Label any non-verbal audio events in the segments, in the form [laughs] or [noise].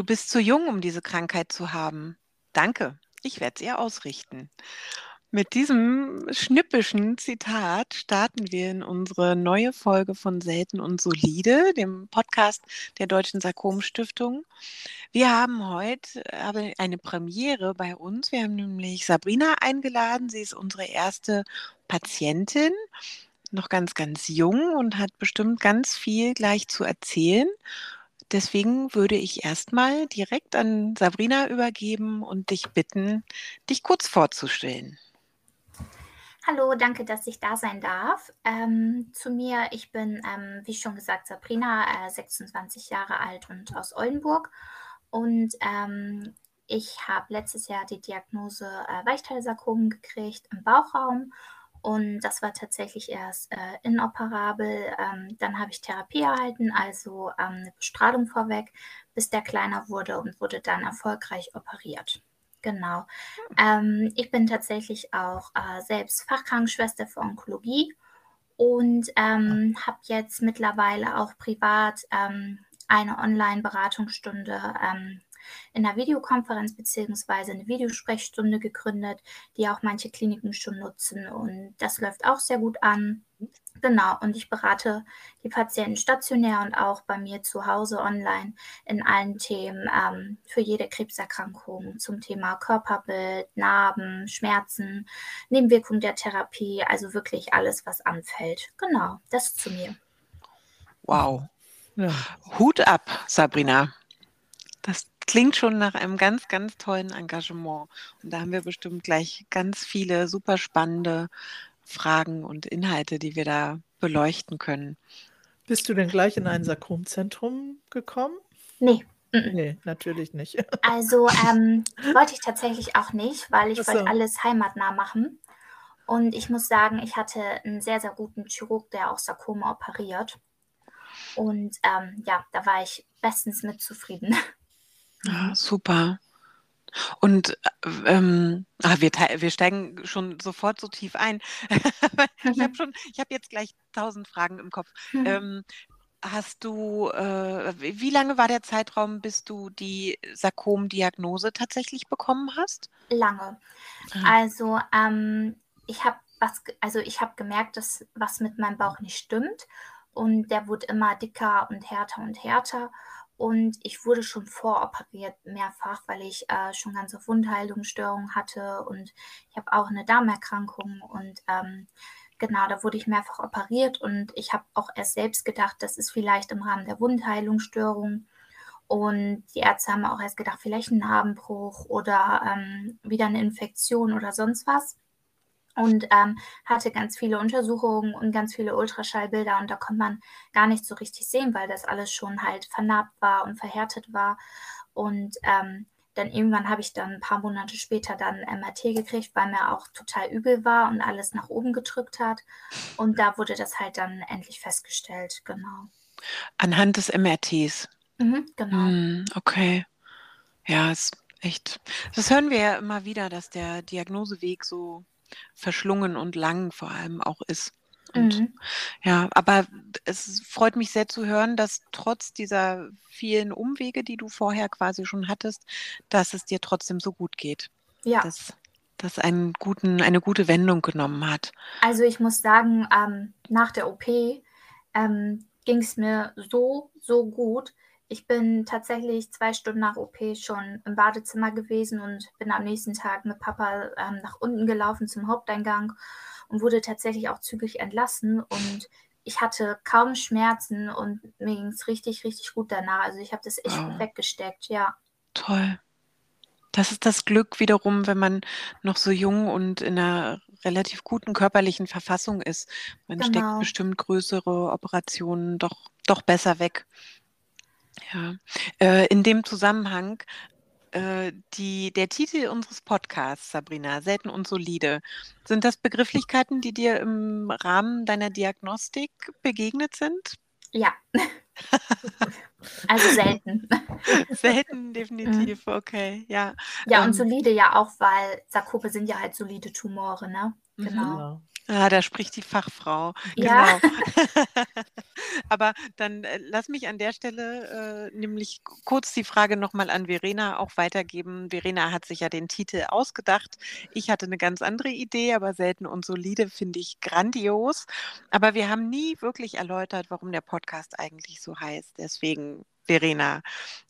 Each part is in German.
Du bist zu jung, um diese Krankheit zu haben. Danke, ich werde es ihr ausrichten. Mit diesem schnippischen Zitat starten wir in unsere neue Folge von Selten und Solide, dem Podcast der Deutschen Sarkom-Stiftung. Wir haben heute eine Premiere bei uns. Wir haben nämlich Sabrina eingeladen. Sie ist unsere erste Patientin, noch ganz, ganz jung und hat bestimmt ganz viel gleich zu erzählen. Deswegen würde ich erstmal direkt an Sabrina übergeben und dich bitten, dich kurz vorzustellen. Hallo, danke, dass ich da sein darf. Ähm, zu mir, ich bin, ähm, wie schon gesagt, Sabrina, äh, 26 Jahre alt und aus Oldenburg. Und ähm, ich habe letztes Jahr die Diagnose äh, Weichteilsarkom gekriegt im Bauchraum. Und das war tatsächlich erst äh, inoperabel. Ähm, dann habe ich Therapie erhalten, also ähm, eine Bestrahlung vorweg, bis der kleiner wurde und wurde dann erfolgreich operiert. Genau. Ähm, ich bin tatsächlich auch äh, selbst Fachkrankenschwester für Onkologie und ähm, habe jetzt mittlerweile auch privat ähm, eine Online-Beratungsstunde ähm, in einer Videokonferenz bzw. eine Videosprechstunde gegründet, die auch manche Kliniken schon nutzen und das läuft auch sehr gut an. Genau, und ich berate die Patienten stationär und auch bei mir zu Hause online in allen Themen ähm, für jede Krebserkrankung zum Thema Körperbild, Narben, Schmerzen, Nebenwirkung der Therapie, also wirklich alles, was anfällt. Genau, das zu mir. Wow. Ja. Hut ab, Sabrina. Das klingt schon nach einem ganz, ganz tollen Engagement. Und da haben wir bestimmt gleich ganz viele super spannende Fragen und Inhalte, die wir da beleuchten können. Bist du denn gleich in ein Sarkomzentrum gekommen? Nee. Nee, natürlich nicht. [laughs] Also ähm, wollte ich tatsächlich auch nicht, weil ich so. wollte alles heimatnah machen. Und ich muss sagen, ich hatte einen sehr, sehr guten Chirurg, der auch Sarkome operiert. Und ähm, ja, da war ich bestens mit zufrieden. [laughs] Ja, super. Und ähm, ah, wir, wir steigen schon sofort so tief ein. [laughs] ich habe schon, ich habe jetzt gleich tausend Fragen im Kopf. Mhm. Ähm, hast du, äh, wie lange war der Zeitraum, bis du die Sarkom-Diagnose tatsächlich bekommen hast? Lange. Ah. Also ähm, ich habe was, also ich habe gemerkt, dass was mit meinem Bauch nicht stimmt und der wurde immer dicker und härter und härter. Und ich wurde schon voroperiert mehrfach, weil ich äh, schon ganze Wundheilungsstörungen hatte und ich habe auch eine Darmerkrankung und ähm, genau, da wurde ich mehrfach operiert und ich habe auch erst selbst gedacht, das ist vielleicht im Rahmen der Wundheilungsstörung. Und die Ärzte haben auch erst gedacht, vielleicht ein Narbenbruch oder ähm, wieder eine Infektion oder sonst was und ähm, hatte ganz viele Untersuchungen und ganz viele Ultraschallbilder und da konnte man gar nicht so richtig sehen, weil das alles schon halt vernarbt war und verhärtet war. Und ähm, dann irgendwann habe ich dann ein paar Monate später dann MRT gekriegt, weil mir auch total übel war und alles nach oben gedrückt hat. Und da wurde das halt dann endlich festgestellt, genau. Anhand des MRTs. Mhm, genau. Mm, okay. Ja, ist echt. Das hören wir ja immer wieder, dass der Diagnoseweg so verschlungen und lang vor allem auch ist. Und mhm. ja, aber es freut mich sehr zu hören, dass trotz dieser vielen Umwege, die du vorher quasi schon hattest, dass es dir trotzdem so gut geht. Ja. Dass das einen guten, eine gute Wendung genommen hat. Also ich muss sagen, ähm, nach der OP ähm, ging es mir so, so gut, ich bin tatsächlich zwei Stunden nach OP schon im Badezimmer gewesen und bin am nächsten Tag mit Papa ähm, nach unten gelaufen zum Haupteingang und wurde tatsächlich auch zügig entlassen. Und ich hatte kaum Schmerzen und mir ging es richtig, richtig gut danach. Also ich habe das echt wow. weggesteckt, ja. Toll. Das ist das Glück wiederum, wenn man noch so jung und in einer relativ guten körperlichen Verfassung ist. Man genau. steckt bestimmt größere Operationen doch, doch besser weg. Ja, äh, in dem Zusammenhang äh, die, der Titel unseres Podcasts, Sabrina, selten und solide. Sind das Begrifflichkeiten, die dir im Rahmen deiner Diagnostik begegnet sind? Ja. Also selten. [laughs] Selten, definitiv, okay, ja. Ja, und ähm, solide ja auch, weil Sarkope sind ja halt solide Tumore, ne? Mhm. Genau. Ah, da spricht die Fachfrau. Ja. Genau. [laughs] [laughs] Aber dann äh, lass mich an der Stelle äh, nämlich kurz die Frage nochmal an Verena auch weitergeben. Verena hat sich ja den Titel ausgedacht. Ich hatte eine ganz andere Idee, aber selten und solide finde ich grandios. Aber wir haben nie wirklich erläutert, warum der Podcast eigentlich so heißt. Deswegen Verena,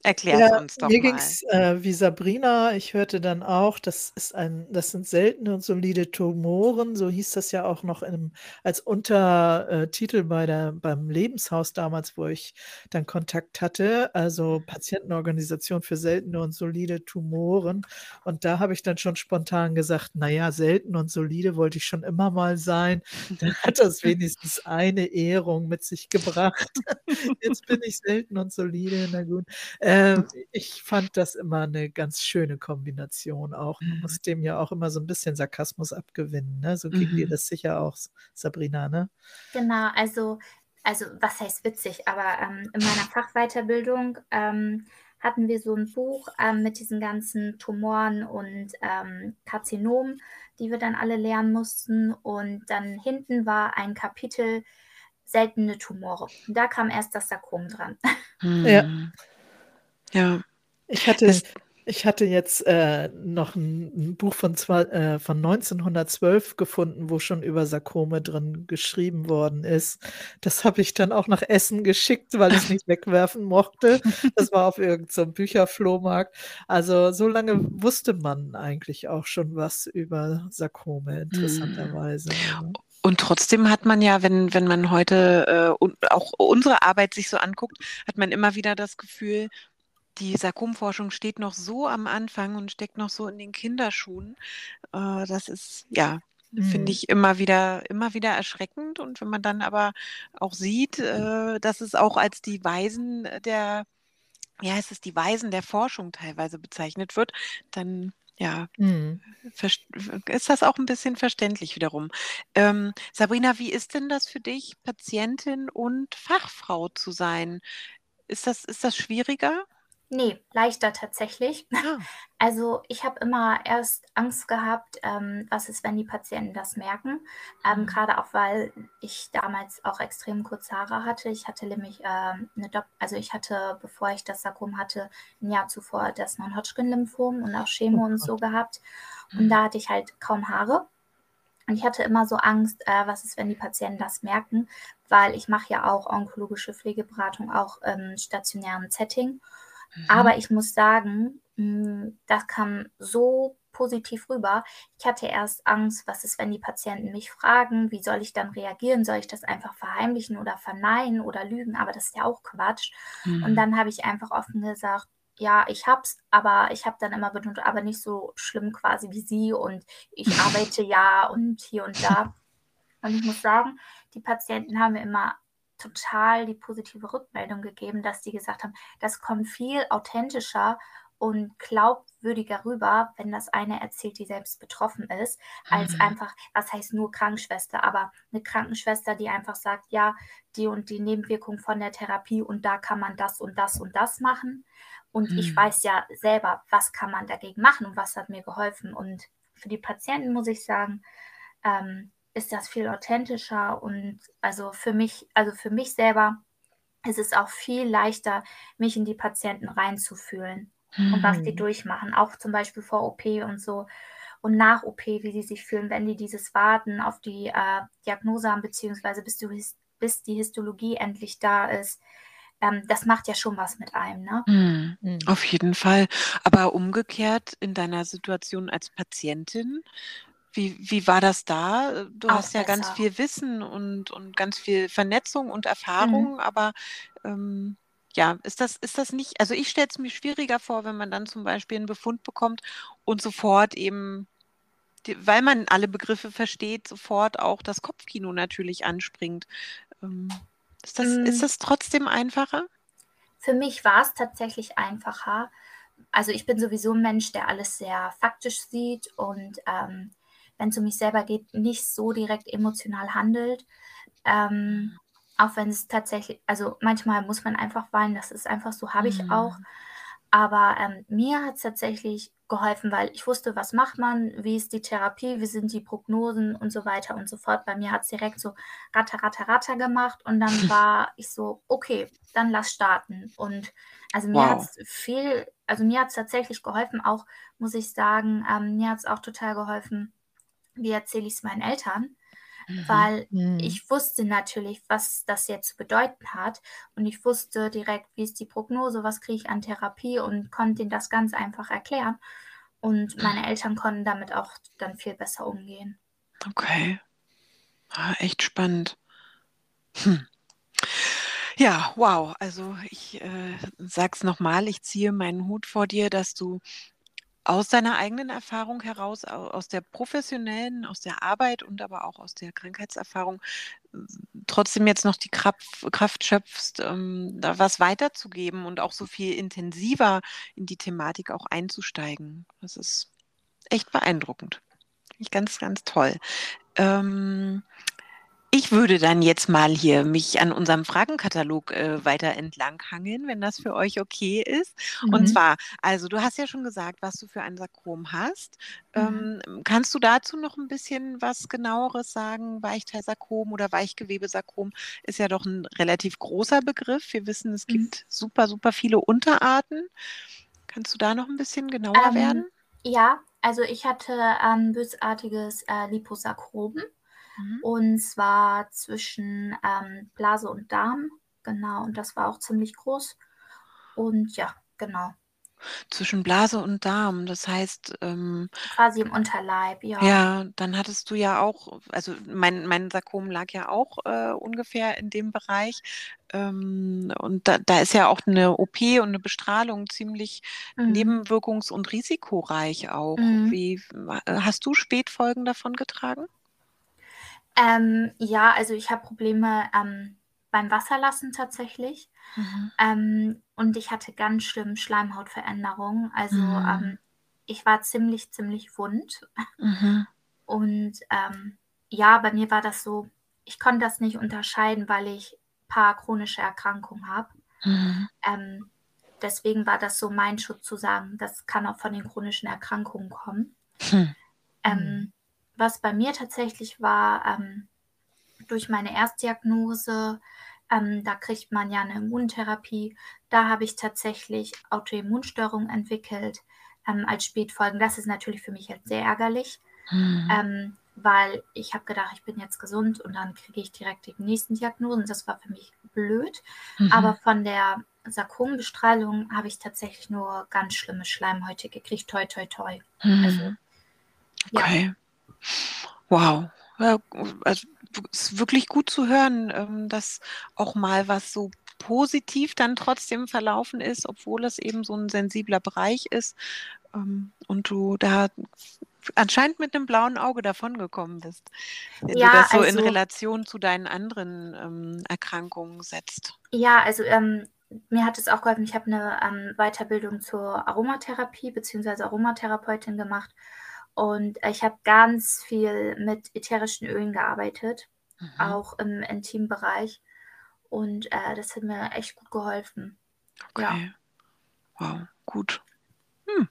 erklär es Ja, uns doch mir mal. ging's äh, wie Sabrina. Ich hörte dann auch, das ist ein, das sind seltene und solide Tumoren, so hieß das ja auch noch in, als Untertitel bei der, beim Lebenshaus damals, wo ich dann Kontakt hatte, also Patientenorganisation für seltene und solide Tumoren. Und da habe ich dann schon spontan gesagt, naja, selten und solide wollte ich schon immer mal sein. [laughs] Dann hat das wenigstens eine Ehrung mit sich gebracht. [laughs] Jetzt bin ich selten und solide, na gut. Ähm, ich fand das immer eine ganz schöne Kombination auch. Man Mhm. muss dem ja auch immer so ein bisschen Sarkasmus abgewinnen, ne? So ging dir Mhm. das sicher auch, Sabrina, ne? Genau, also, also was heißt witzig, aber ähm, in meiner Fachweiterbildung ähm, hatten wir so ein Buch ähm, mit diesen ganzen Tumoren und ähm, Karzinomen, die wir dann alle lernen mussten. Und dann hinten war ein Kapitel seltene Tumore. Und da kam erst das Sarkom dran. [laughs] Ja. Hm. Ja. Ich hatte, Das, ich hatte jetzt äh, noch ein, ein Buch von, zwei, äh, von 1912 gefunden, wo schon über Sarkome drin geschrieben worden ist. Das habe ich dann auch nach Essen geschickt, weil ich es nicht wegwerfen mochte. Das war auf irgendeinem Bücherflohmarkt. Also so lange wusste man eigentlich auch schon was über Sarkome, hm. interessanterweise. Also, Und trotzdem hat man ja, wenn, wenn man heute äh, und auch unsere Arbeit sich so anguckt, hat man immer wieder das Gefühl, die Sarkomforschung steht noch so am Anfang und steckt noch so in den Kinderschuhen. Äh, das ist, ja, finde mm, ich immer wieder, immer wieder erschreckend. Und wenn man dann aber auch sieht, äh, dass es auch als die Weisen der, ja, es ist die Weisen der Forschung teilweise bezeichnet wird, dann ja. Verst- ist das auch ein bisschen verständlich wiederum. Ähm, Sabrina, wie ist denn das für dich, Patientin und Fachfrau zu sein? Ist das, ist das schwieriger? Nee, leichter tatsächlich. Ah, Also ich habe immer erst Angst gehabt, ähm, was ist, wenn die Patienten das merken. Ähm, Mhm. gerade auch, weil ich damals auch extrem kurze Haare hatte. Ich hatte nämlich ähm, eine Dop also ich hatte, bevor ich das Sarkom hatte, ein Jahr zuvor das Non-Hodgkin-Lymphom und auch Oh Chemo und Gott. so gehabt. Und Mhm. da hatte ich halt kaum Haare. Und ich hatte immer so Angst, äh, was ist, wenn die Patienten das merken, weil ich mache ja auch onkologische Pflegeberatung, auch im stationären Setting. Mhm. Aber ich muss sagen, mh, das kam so positiv rüber. Ich hatte erst Angst, was ist, wenn die Patienten mich fragen, wie soll ich dann reagieren? Soll ich das einfach verheimlichen oder verneinen oder lügen? Aber das ist ja auch Quatsch. Und Mhm. dann habe ich einfach offen gesagt, ja, ich hab's, aber ich habe dann immer betont, aber nicht so schlimm quasi wie sie und ich [laughs] arbeite ja und hier und da. Und ich muss sagen, die Patienten haben mir immer total die positive Rückmeldung gegeben, dass die gesagt haben, das kommt viel authentischer und glaubwürdiger rüber, wenn das eine erzählt, die selbst betroffen ist, als Mhm. einfach, was heißt nur Krankenschwester, aber eine Krankenschwester, die einfach sagt, ja, die und die Nebenwirkung von der Therapie und da kann man das und das und das machen. Und ich Mhm. weiß ja selber, was kann man dagegen machen und was hat mir geholfen. Und für die Patienten muss ich sagen, ähm, ist das viel authentischer und also für mich, also für mich selber ist es auch viel leichter, mich in die Patienten reinzufühlen und was die Mhm. durchmachen, auch zum Beispiel vor OP und so und nach OP, wie sie sich fühlen, wenn die dieses Warten auf die äh, Diagnose haben, beziehungsweise bis, du, bis die Histologie endlich da ist. Ähm, das macht ja schon was mit einem, ne? Mhm. Auf jeden Fall. Aber umgekehrt in deiner Situation als Patientin, wie, wie war das da? Du Auch hast ja ganz besser. viel Wissen und, und ganz viel Vernetzung und Mhm. Erfahrung, aber ähm, ja, ist das, ist das nicht, also ich stelle es mir schwieriger vor, wenn man dann zum Beispiel einen Befund bekommt und sofort eben, die, weil man alle Begriffe versteht, sofort auch das Kopfkino natürlich anspringt. Ähm, ist das, ist Mm, das trotzdem einfacher? Für mich war es tatsächlich einfacher. Also ich bin sowieso ein Mensch, der alles sehr faktisch sieht und ähm, wenn es um mich selber geht, nicht so direkt emotional handelt. Ähm, auch wenn es tatsächlich, also manchmal muss man einfach weinen, das ist einfach so, habe ich auch. Mhm. Aber ähm, mir hat es tatsächlich geholfen, weil ich wusste, was macht man, wie ist die Therapie, wie sind die Prognosen und so weiter und so fort. Bei mir hat es direkt so ratter, ratter, ratter gemacht und dann [laughs] war ich so, okay, dann lass starten. Und also mir wow. hat es viel, also mir hat es tatsächlich geholfen, auch muss ich sagen, ähm, mir hat es auch total geholfen, wie erzähle ich es meinen Eltern, mhm. weil mhm. ich wusste natürlich, was das jetzt zu bedeuten hat und ich wusste direkt, wie ist die Prognose, was kriege ich an Therapie und konnte ihnen das ganz einfach erklären. Und meine Eltern konnten damit auch dann viel besser umgehen. Okay. Ah, echt spannend. Hm. Ja, wow. Also ich äh, sag's nochmal, ich ziehe meinen Hut vor dir, dass du aus deiner eigenen Erfahrung heraus, aus der professionellen, aus der Arbeit und aber auch aus der Krankheitserfahrung trotzdem jetzt noch die Kraft, Kraft schöpfst, ähm, da was weiterzugeben und auch so viel intensiver in die Thematik auch einzusteigen. Das ist echt beeindruckend. Ich ganz, ganz toll. Ähm, ich würde dann jetzt mal hier mich an unserem Fragenkatalog äh, weiter entlanghangeln, wenn das für euch okay ist. Mhm. Und zwar, also du hast ja schon gesagt, was du für ein Sarkom hast. Mhm. Ähm, kannst du dazu noch ein bisschen was genaueres sagen? Weichteilsarkom oder Weichgewebesarkom ist ja doch ein relativ großer Begriff. Wir wissen, es mhm. gibt super, super viele Unterarten. Kannst du da noch ein bisschen genauer ähm, werden? Ja, also ich hatte ein bösartiges äh, Liposarkom. Mhm. Und zwar zwischen ähm, Blase und Darm. Genau, und das war auch ziemlich groß. Und ja, genau. Zwischen Blase und Darm, das heißt. Ähm, Quasi im Unterleib, ja. Ja, dann hattest du ja auch, also mein, mein Sarkom lag ja auch äh, ungefähr in dem Bereich. Ähm, und da, da ist ja auch eine OP und eine Bestrahlung ziemlich mhm. nebenwirkungs- und risikoreich auch. Mhm. Wie hast du Spätfolgen davon getragen? Ähm, ja, also ich habe Probleme ähm, beim Wasserlassen tatsächlich. Mhm. Ähm, und ich hatte ganz schlimm Schleimhautveränderungen. Also mhm. Ähm, ich war ziemlich, ziemlich wund. Mhm. Und ähm, ja, bei mir war das so, ich konnte das nicht unterscheiden, weil ich ein paar chronische Erkrankungen habe. Mhm. Ähm, deswegen war das so mein Schutz zu sagen, das kann auch von den chronischen Erkrankungen kommen. Hm. Was bei mir tatsächlich war, ähm, durch meine Erstdiagnose, ähm, da kriegt man ja eine Immuntherapie, da habe ich tatsächlich Autoimmunstörungen entwickelt ähm, als Spätfolgen. Das ist natürlich für mich jetzt sehr ärgerlich, mhm. weil ich habe gedacht, ich bin jetzt gesund und dann kriege ich direkt die nächsten Diagnosen. Das war für mich blöd. Mhm. Aber von der Sarkombestrahlung habe ich tatsächlich nur ganz schlimme Schleimhäute gekriegt. Toi, toi, toi. Mhm. Also, okay. Wow. Ja, also es ist wirklich gut zu hören, ähm, dass auch mal was so positiv dann trotzdem verlaufen ist, obwohl es eben so ein sensibler Bereich ist ähm, und du da anscheinend mit einem blauen Auge davongekommen bist, wenn ja, du das so also, in Relation zu deinen anderen ähm, Erkrankungen setzt. Ja, also ähm, mir hat es auch geholfen, ich habe eine ähm, Weiterbildung zur Aromatherapie bzw. Aromatherapeutin gemacht und ich habe ganz viel mit ätherischen Ölen gearbeitet, mhm. auch im Intimbereich. Und äh, das hat mir echt gut geholfen. Okay. Ja. Wow, gut. Hm.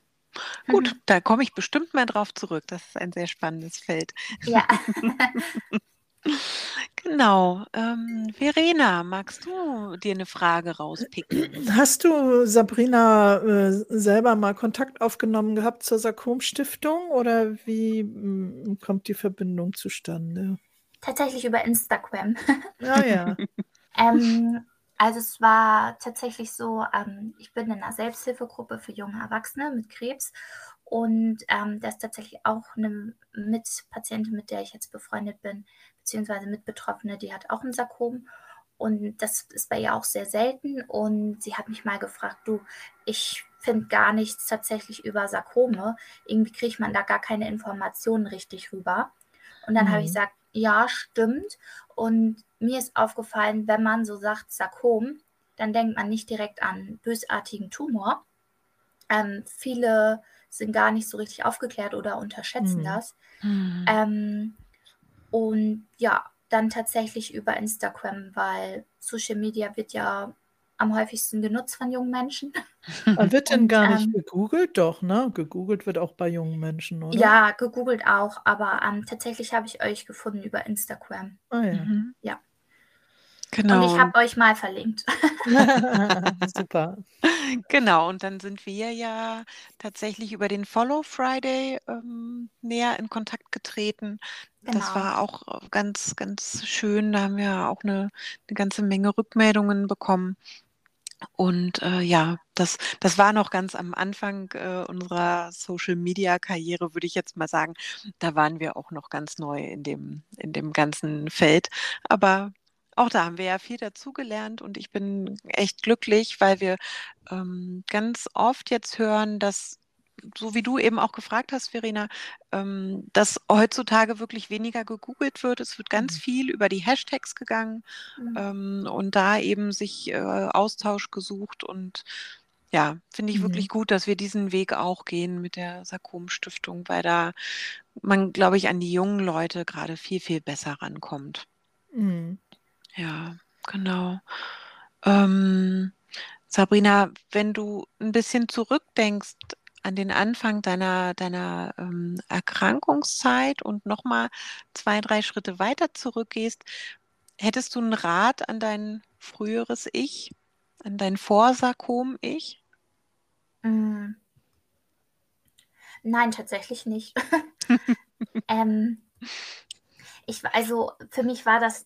Gut, mhm. da komme ich bestimmt mal drauf zurück. Das ist ein sehr spannendes Feld. Ja. [laughs] [laughs] Genau. Ähm, Verena, magst du dir eine Frage rauspicken? Hast du, Sabrina, äh, selber mal Kontakt aufgenommen gehabt zur Sarkom-Stiftung oder wie m, hm, kommt die Verbindung zustande? Tatsächlich über Instagram. [laughs] Ah ja. ähm, also es war tatsächlich so, ähm, ich bin in einer Selbsthilfegruppe für junge Erwachsene mit Krebs und ähm, da ist tatsächlich auch eine Mitpatientin, mit der ich jetzt befreundet bin, beziehungsweise Mitbetroffene, die hat auch ein Sarkom. Und das ist bei ihr auch sehr selten. Und sie hat mich mal gefragt, du, ich finde gar nichts tatsächlich über Sarkome. Irgendwie kriegt man da gar keine Informationen richtig rüber. Und dann mhm. habe ich gesagt, ja, stimmt. Und mir ist aufgefallen, wenn man so sagt Sarkom, dann denkt man nicht direkt an bösartigen Tumor. Ähm, viele sind gar nicht so richtig aufgeklärt oder unterschätzen mhm. das. Mhm. Ähm, und ja, dann tatsächlich über Instagram, weil Social Media wird ja am häufigsten genutzt von jungen Menschen. [laughs] Aber wird denn Und, gar nicht ähm, gegoogelt? Doch, ne? Gegoogelt wird auch bei jungen Menschen, oder? ja, gegoogelt auch, aber ähm, tatsächlich habe ich euch gefunden über Instagram. Ah ja. Mhm. Ja. Genau. Und ich habe euch mal verlinkt. [laughs] Super. Genau, und dann sind wir ja tatsächlich über den Follow Friday ähm, näher in Kontakt getreten. Das Genau. war auch äh, ganz, ganz schön. Da haben wir auch eine, eine ganze Menge Rückmeldungen bekommen. Und äh, ja, das, das war noch ganz am Anfang äh, unserer Social-Media-Karriere, würde ich jetzt mal sagen. Da waren wir auch noch ganz neu in dem, in dem ganzen Feld. Aber auch da haben wir ja viel dazugelernt und ich bin echt glücklich, weil wir ähm, ganz oft jetzt hören, dass so wie du eben auch gefragt hast, Verena, ähm, dass heutzutage wirklich weniger gegoogelt wird. Es wird ganz Mhm. viel über die Hashtags gegangen Mhm. ähm, und da eben sich äh, Austausch gesucht. Und ja, finde ich wirklich Mhm. gut, dass wir diesen Weg auch gehen mit der Sarkom-Stiftung, weil da man, glaube ich, an die jungen Leute gerade viel, viel besser rankommt. Mhm. Ja, genau. Ähm, Sabrina, wenn du ein bisschen zurückdenkst an den Anfang deiner, deiner ähm, Erkrankungszeit und nochmal zwei, drei Schritte weiter zurückgehst, hättest du einen Rat an dein früheres Ich, an dein Vorsarkom-Ich? Mm. Nein, tatsächlich nicht. [laughs] [laughs] ähm, ich, also für mich war das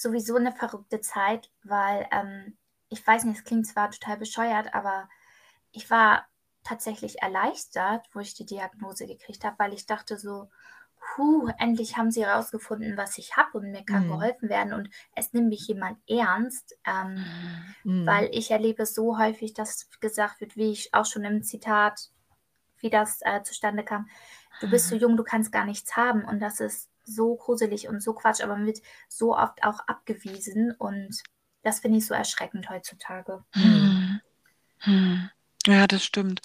sowieso eine verrückte Zeit, weil ähm, ich weiß nicht, es klingt zwar total bescheuert, aber ich war tatsächlich erleichtert, wo ich die Diagnose gekriegt habe, weil ich dachte so, puh, endlich haben sie herausgefunden, was ich habe und mir kann Mhm. geholfen werden und es nimmt mich jemand ernst. Ähm, Mhm. weil ich erlebe es so häufig, dass gesagt wird, wie ich auch schon im Zitat, wie das äh, zustande kam, du bist so jung, du kannst gar nichts haben und das ist so gruselig und so Quatsch, aber man wird so oft auch abgewiesen und das finde ich so erschreckend heutzutage. Mhm. Hm. Ja, das stimmt.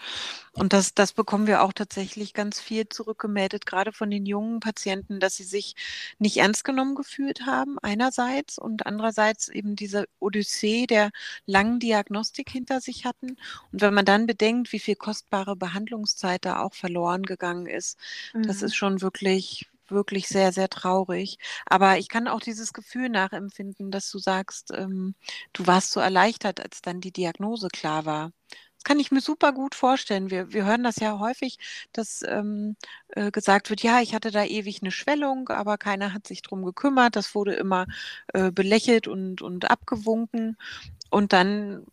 Und das, das bekommen wir auch tatsächlich ganz viel zurückgemeldet, gerade von den jungen Patienten, dass sie sich nicht ernst genommen gefühlt haben, einerseits, und andererseits eben diese Odyssee der langen Diagnostik hinter sich hatten. Und wenn man dann bedenkt, wie viel kostbare Behandlungszeit da auch verloren gegangen ist, das Mhm. ist schon wirklich, wirklich sehr, sehr traurig. Aber ich kann auch dieses Gefühl nachempfinden, dass du sagst, ähm, du warst so erleichtert, als dann die Diagnose klar war. Das kann ich mir super gut vorstellen. Wir, wir hören das ja häufig, dass ähm, äh, gesagt wird, ja, ich hatte da ewig eine Schwellung, aber keiner hat sich drum gekümmert. Das wurde immer äh, belächelt und, und abgewunken. Und dann,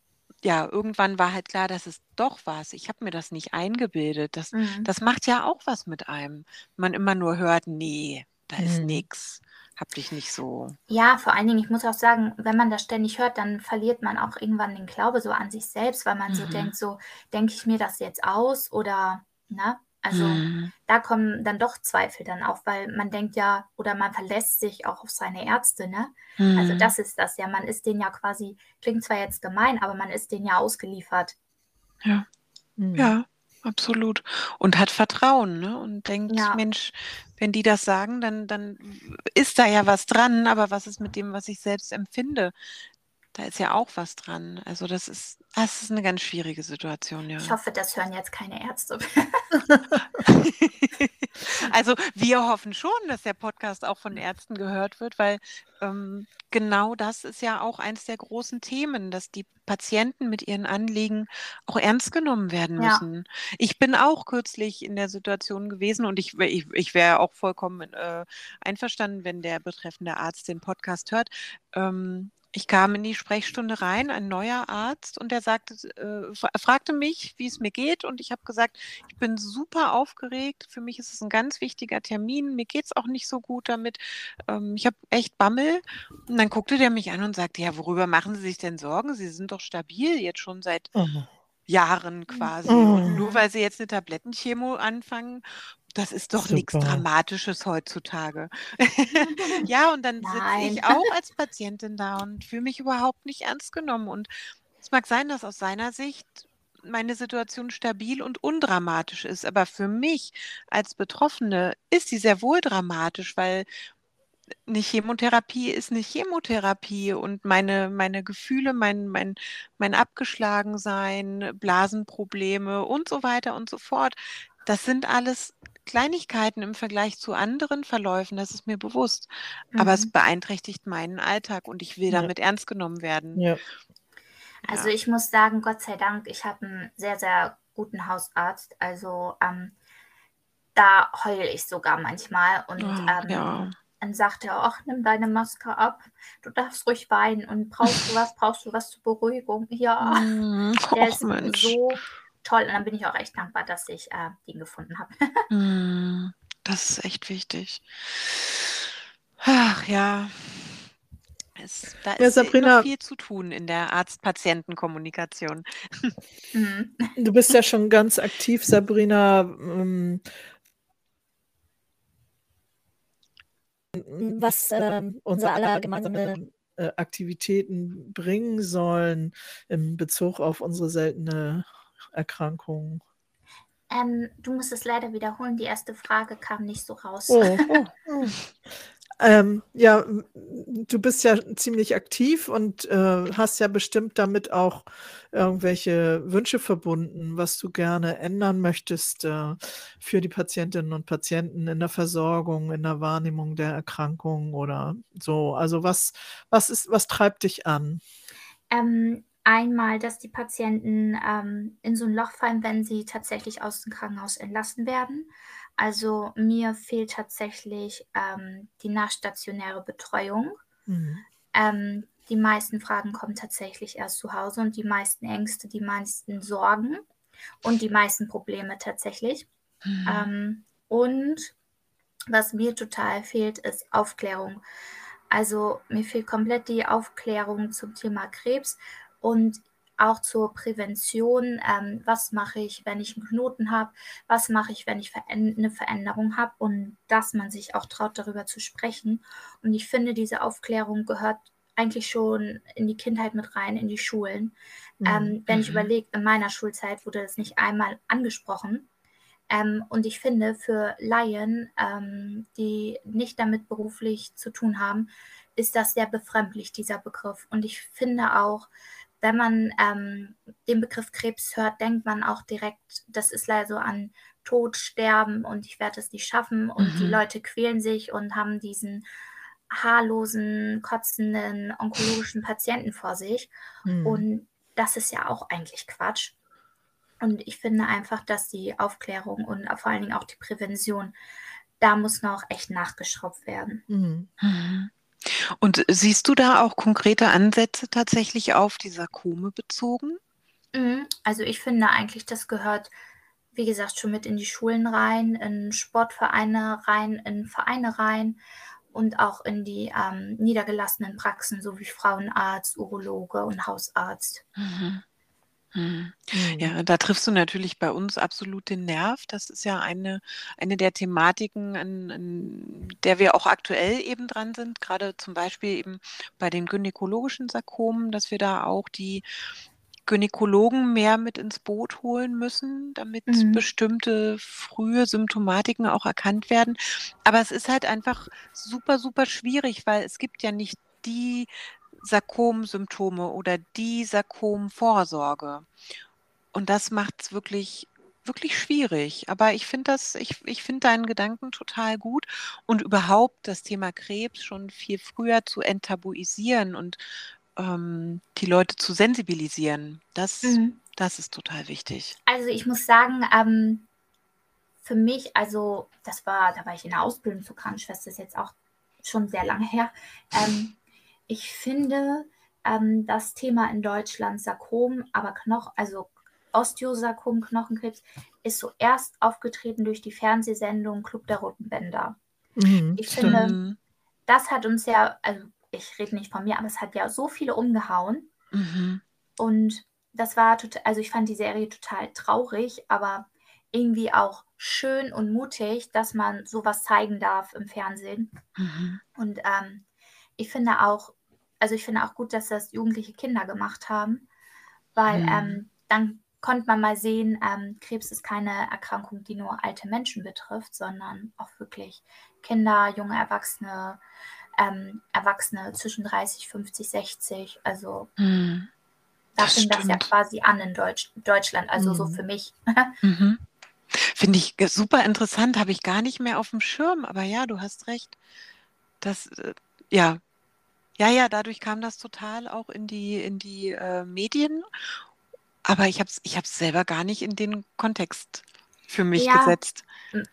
ja, irgendwann war halt klar, dass es doch was. Ich habe mir das nicht eingebildet. Das, Mhm. das macht ja auch was mit einem. Man immer nur hört, nee, da ist Mhm. nix. Hab dich nicht so. Ja, vor allen Dingen, ich muss auch sagen, wenn man das ständig hört, dann verliert man auch irgendwann den Glaube so an sich selbst, weil man so Mhm. denkt, so, denke ich mir das jetzt aus oder, ne? Also Mhm. da kommen dann doch Zweifel dann auf, weil man denkt ja, oder man verlässt sich auch auf seine Ärzte, ne? Also Mhm. das ist das ja, man ist denen ja quasi, klingt zwar jetzt gemein, aber man ist denen ja ausgeliefert. Ja. Mhm. Ja, absolut. Und hat Vertrauen, ne? Und denkt, Ja. Mensch, wenn die das sagen, dann, dann ist da ja was dran, aber was ist mit dem, was ich selbst empfinde? Da ist ja auch was dran. Also das ist, das ist eine ganz schwierige Situation, ja. Ich hoffe, das hören jetzt keine Ärzte. [laughs] [laughs] Also wir hoffen schon, dass der Podcast auch von Ärzten gehört wird, weil ähm, genau das ist ja auch eins der großen Themen, dass die Patienten mit ihren Anliegen auch ernst genommen werden Ja. müssen. Ich bin auch kürzlich in der Situation gewesen und ich, ich, ich wäre auch vollkommen äh, einverstanden, wenn der betreffende Arzt den Podcast hört. Ähm, ich kam in die Sprechstunde rein, ein neuer Arzt, und der sagte, äh, fra- fragte mich, wie es mir geht, und ich habe gesagt, ich bin super aufgeregt. Für mich ist es ein ganz wichtiger Termin. Mir geht es auch nicht so gut damit. Ähm, ich habe echt Bammel. Und dann guckte der mich an und sagte, ja, worüber machen Sie sich denn Sorgen? Sie sind doch stabil, jetzt schon seit Oh. Jahren quasi. Oh. Und nur weil Sie jetzt eine Tablettenchemo anfangen, das ist doch nichts. Dramatisches heutzutage. [laughs] ja, und dann sitze ich auch als Patientin da und fühle mich überhaupt nicht ernst genommen. Und es mag sein, dass aus seiner Sicht meine Situation stabil und undramatisch ist. Aber für mich als Betroffene ist sie sehr wohl dramatisch, weil eine Chemotherapie ist eine Chemotherapie und meine, meine Gefühle, mein, mein, mein Abgeschlagensein, Blasenprobleme und so weiter und so fort, das sind alles Kleinigkeiten im Vergleich zu anderen Verläufen, das ist mir bewusst. Aber es Mhm. beeinträchtigt meinen Alltag und ich will Ja. damit ernst genommen werden. Ja. Also Ja. ich muss sagen, Gott sei Dank, ich habe einen sehr, sehr guten Hausarzt. Also ähm, da heule ich sogar manchmal und Oh, ähm, ja. dann sagt er, ach, nimm deine Maske ab, du darfst ruhig weinen und brauchst du was, brauchst du was zur Beruhigung? Ja, Mm, der Och, ist Mensch. so toll und dann bin ich auch echt dankbar, dass ich äh, den gefunden habe. [laughs] Mm, Das ist echt wichtig. Ach ja. Es, da Ja, ist äh, Sabrina- noch viel zu tun in der Arzt-Patienten-Kommunikation. Mhm. Du bist ja schon ganz aktiv, Sabrina. ähm, Was ähm, unser aller gemeinsame äh, Aktivitäten bringen sollen in Bezug auf unsere seltene Erkrankung. Ähm, du musst es leider wiederholen, die erste Frage kam nicht so raus. Oh, oh, [laughs] oh. Ähm, ja, du bist ja ziemlich aktiv und äh, hast ja bestimmt damit auch irgendwelche Wünsche verbunden, was du gerne ändern möchtest äh, für die Patientinnen und Patienten in der Versorgung, in der Wahrnehmung der Erkrankung oder so. Also was, was ist, was treibt dich an? Ähm, einmal, dass die Patienten ähm, in so ein Loch fallen, wenn sie tatsächlich aus dem Krankenhaus entlassen werden. Also mir fehlt tatsächlich ähm, die nachstationäre Betreuung. Hm. Ähm, die meisten Fragen kommen tatsächlich erst zu Hause und die meisten Ängste, die meisten Sorgen und die meisten Probleme tatsächlich. Mhm. Ähm, und was mir total fehlt, ist Aufklärung. Also mir fehlt komplett die Aufklärung zum Thema Krebs und auch zur Prävention. Ähm, was mache ich, wenn ich einen Knoten habe? Was mache ich, wenn ich veränd- eine Veränderung habe? Und dass man sich auch traut, darüber zu sprechen. Und ich finde, diese Aufklärung gehört eigentlich schon in die Kindheit mit rein, in die Schulen. Hm. Ähm, wenn ich Mhm. überlege, in meiner Schulzeit wurde das nicht einmal angesprochen. Ähm, und ich finde, für Laien, ähm, die nicht damit beruflich zu tun haben, ist das sehr befremdlich, dieser Begriff. Und ich finde auch, wenn man ähm, den Begriff Krebs hört, denkt man auch direkt, das ist leider so an Tod, Sterben und ich werde es nicht schaffen. Und die Mhm. Leute quälen sich und haben diesen haarlosen, kotzenden, onkologischen Patienten vor sich. Hm. Und das ist ja auch eigentlich Quatsch. Und ich finde einfach, dass die Aufklärung und vor allen Dingen auch die Prävention, da muss noch echt nachgeschraubt werden. Hm. Mhm. Und siehst du da auch konkrete Ansätze tatsächlich auf die Sarkome bezogen? Mhm. Also ich finde eigentlich, das gehört, wie gesagt, schon mit in die Schulen rein, in Sportvereine rein, in Vereine rein und auch in die ähm, niedergelassenen Praxen, so wie Frauenarzt, Urologe und Hausarzt. Mhm. Mhm. Hm. Ja, da triffst du natürlich bei uns absolut den Nerv. Das ist ja eine, eine der Thematiken, an, an der wir auch aktuell eben dran sind, gerade zum Beispiel eben bei den gynäkologischen Sarkomen, dass wir da auch die Gynäkologen mehr mit ins Boot holen müssen, damit Mhm. bestimmte frühe Symptomatiken auch erkannt werden. Aber es ist halt einfach super, super schwierig, weil es gibt ja nicht die Sarkomsymptome oder die Sarkomvorsorge. Und das macht es wirklich, wirklich schwierig. Aber ich finde das, ich, ich finde deinen Gedanken total gut und überhaupt das Thema Krebs schon viel früher zu enttabuisieren und ähm, die Leute zu sensibilisieren. Das, Mhm. das ist total wichtig. Also ich muss sagen, ähm, für mich, also das war, da war ich in der Ausbildung zur Krankenschwester, ist jetzt auch schon sehr lange her. Ähm, ich finde ähm, das Thema in Deutschland Sarkom, aber Knochen, also Osteosarkom, Knochenkrebs, ist so erst aufgetreten durch die Fernsehsendung Club der Roten Bänder. Mhm. Ich Stimmt. finde, das hat uns ja, also ich rede nicht von mir, aber es hat ja so viele umgehauen. Mhm. Und das war total, also ich fand die Serie total traurig, aber irgendwie auch schön und mutig, dass man sowas zeigen darf im Fernsehen. Mhm. Und ähm, ich finde auch, also ich finde auch gut, dass das jugendliche Kinder gemacht haben, weil Mhm. ähm, dann konnte man mal sehen, ähm, Krebs ist keine Erkrankung, die nur alte Menschen betrifft, sondern auch wirklich Kinder, junge Erwachsene, ähm, Erwachsene zwischen 30, 50, 60. Also Hm, da das fing das ja quasi an in Deutsch, Deutschland, also so Mhm. für mich. [laughs] Mhm. Finde ich super interessant, habe ich gar nicht mehr auf dem Schirm, aber ja, du hast recht. Das, äh, ja, ja, ja, dadurch kam das total auch in die, in die äh, Medien, aber ich habe es ich hab's selber gar nicht in den Kontext für mich Ja, gesetzt.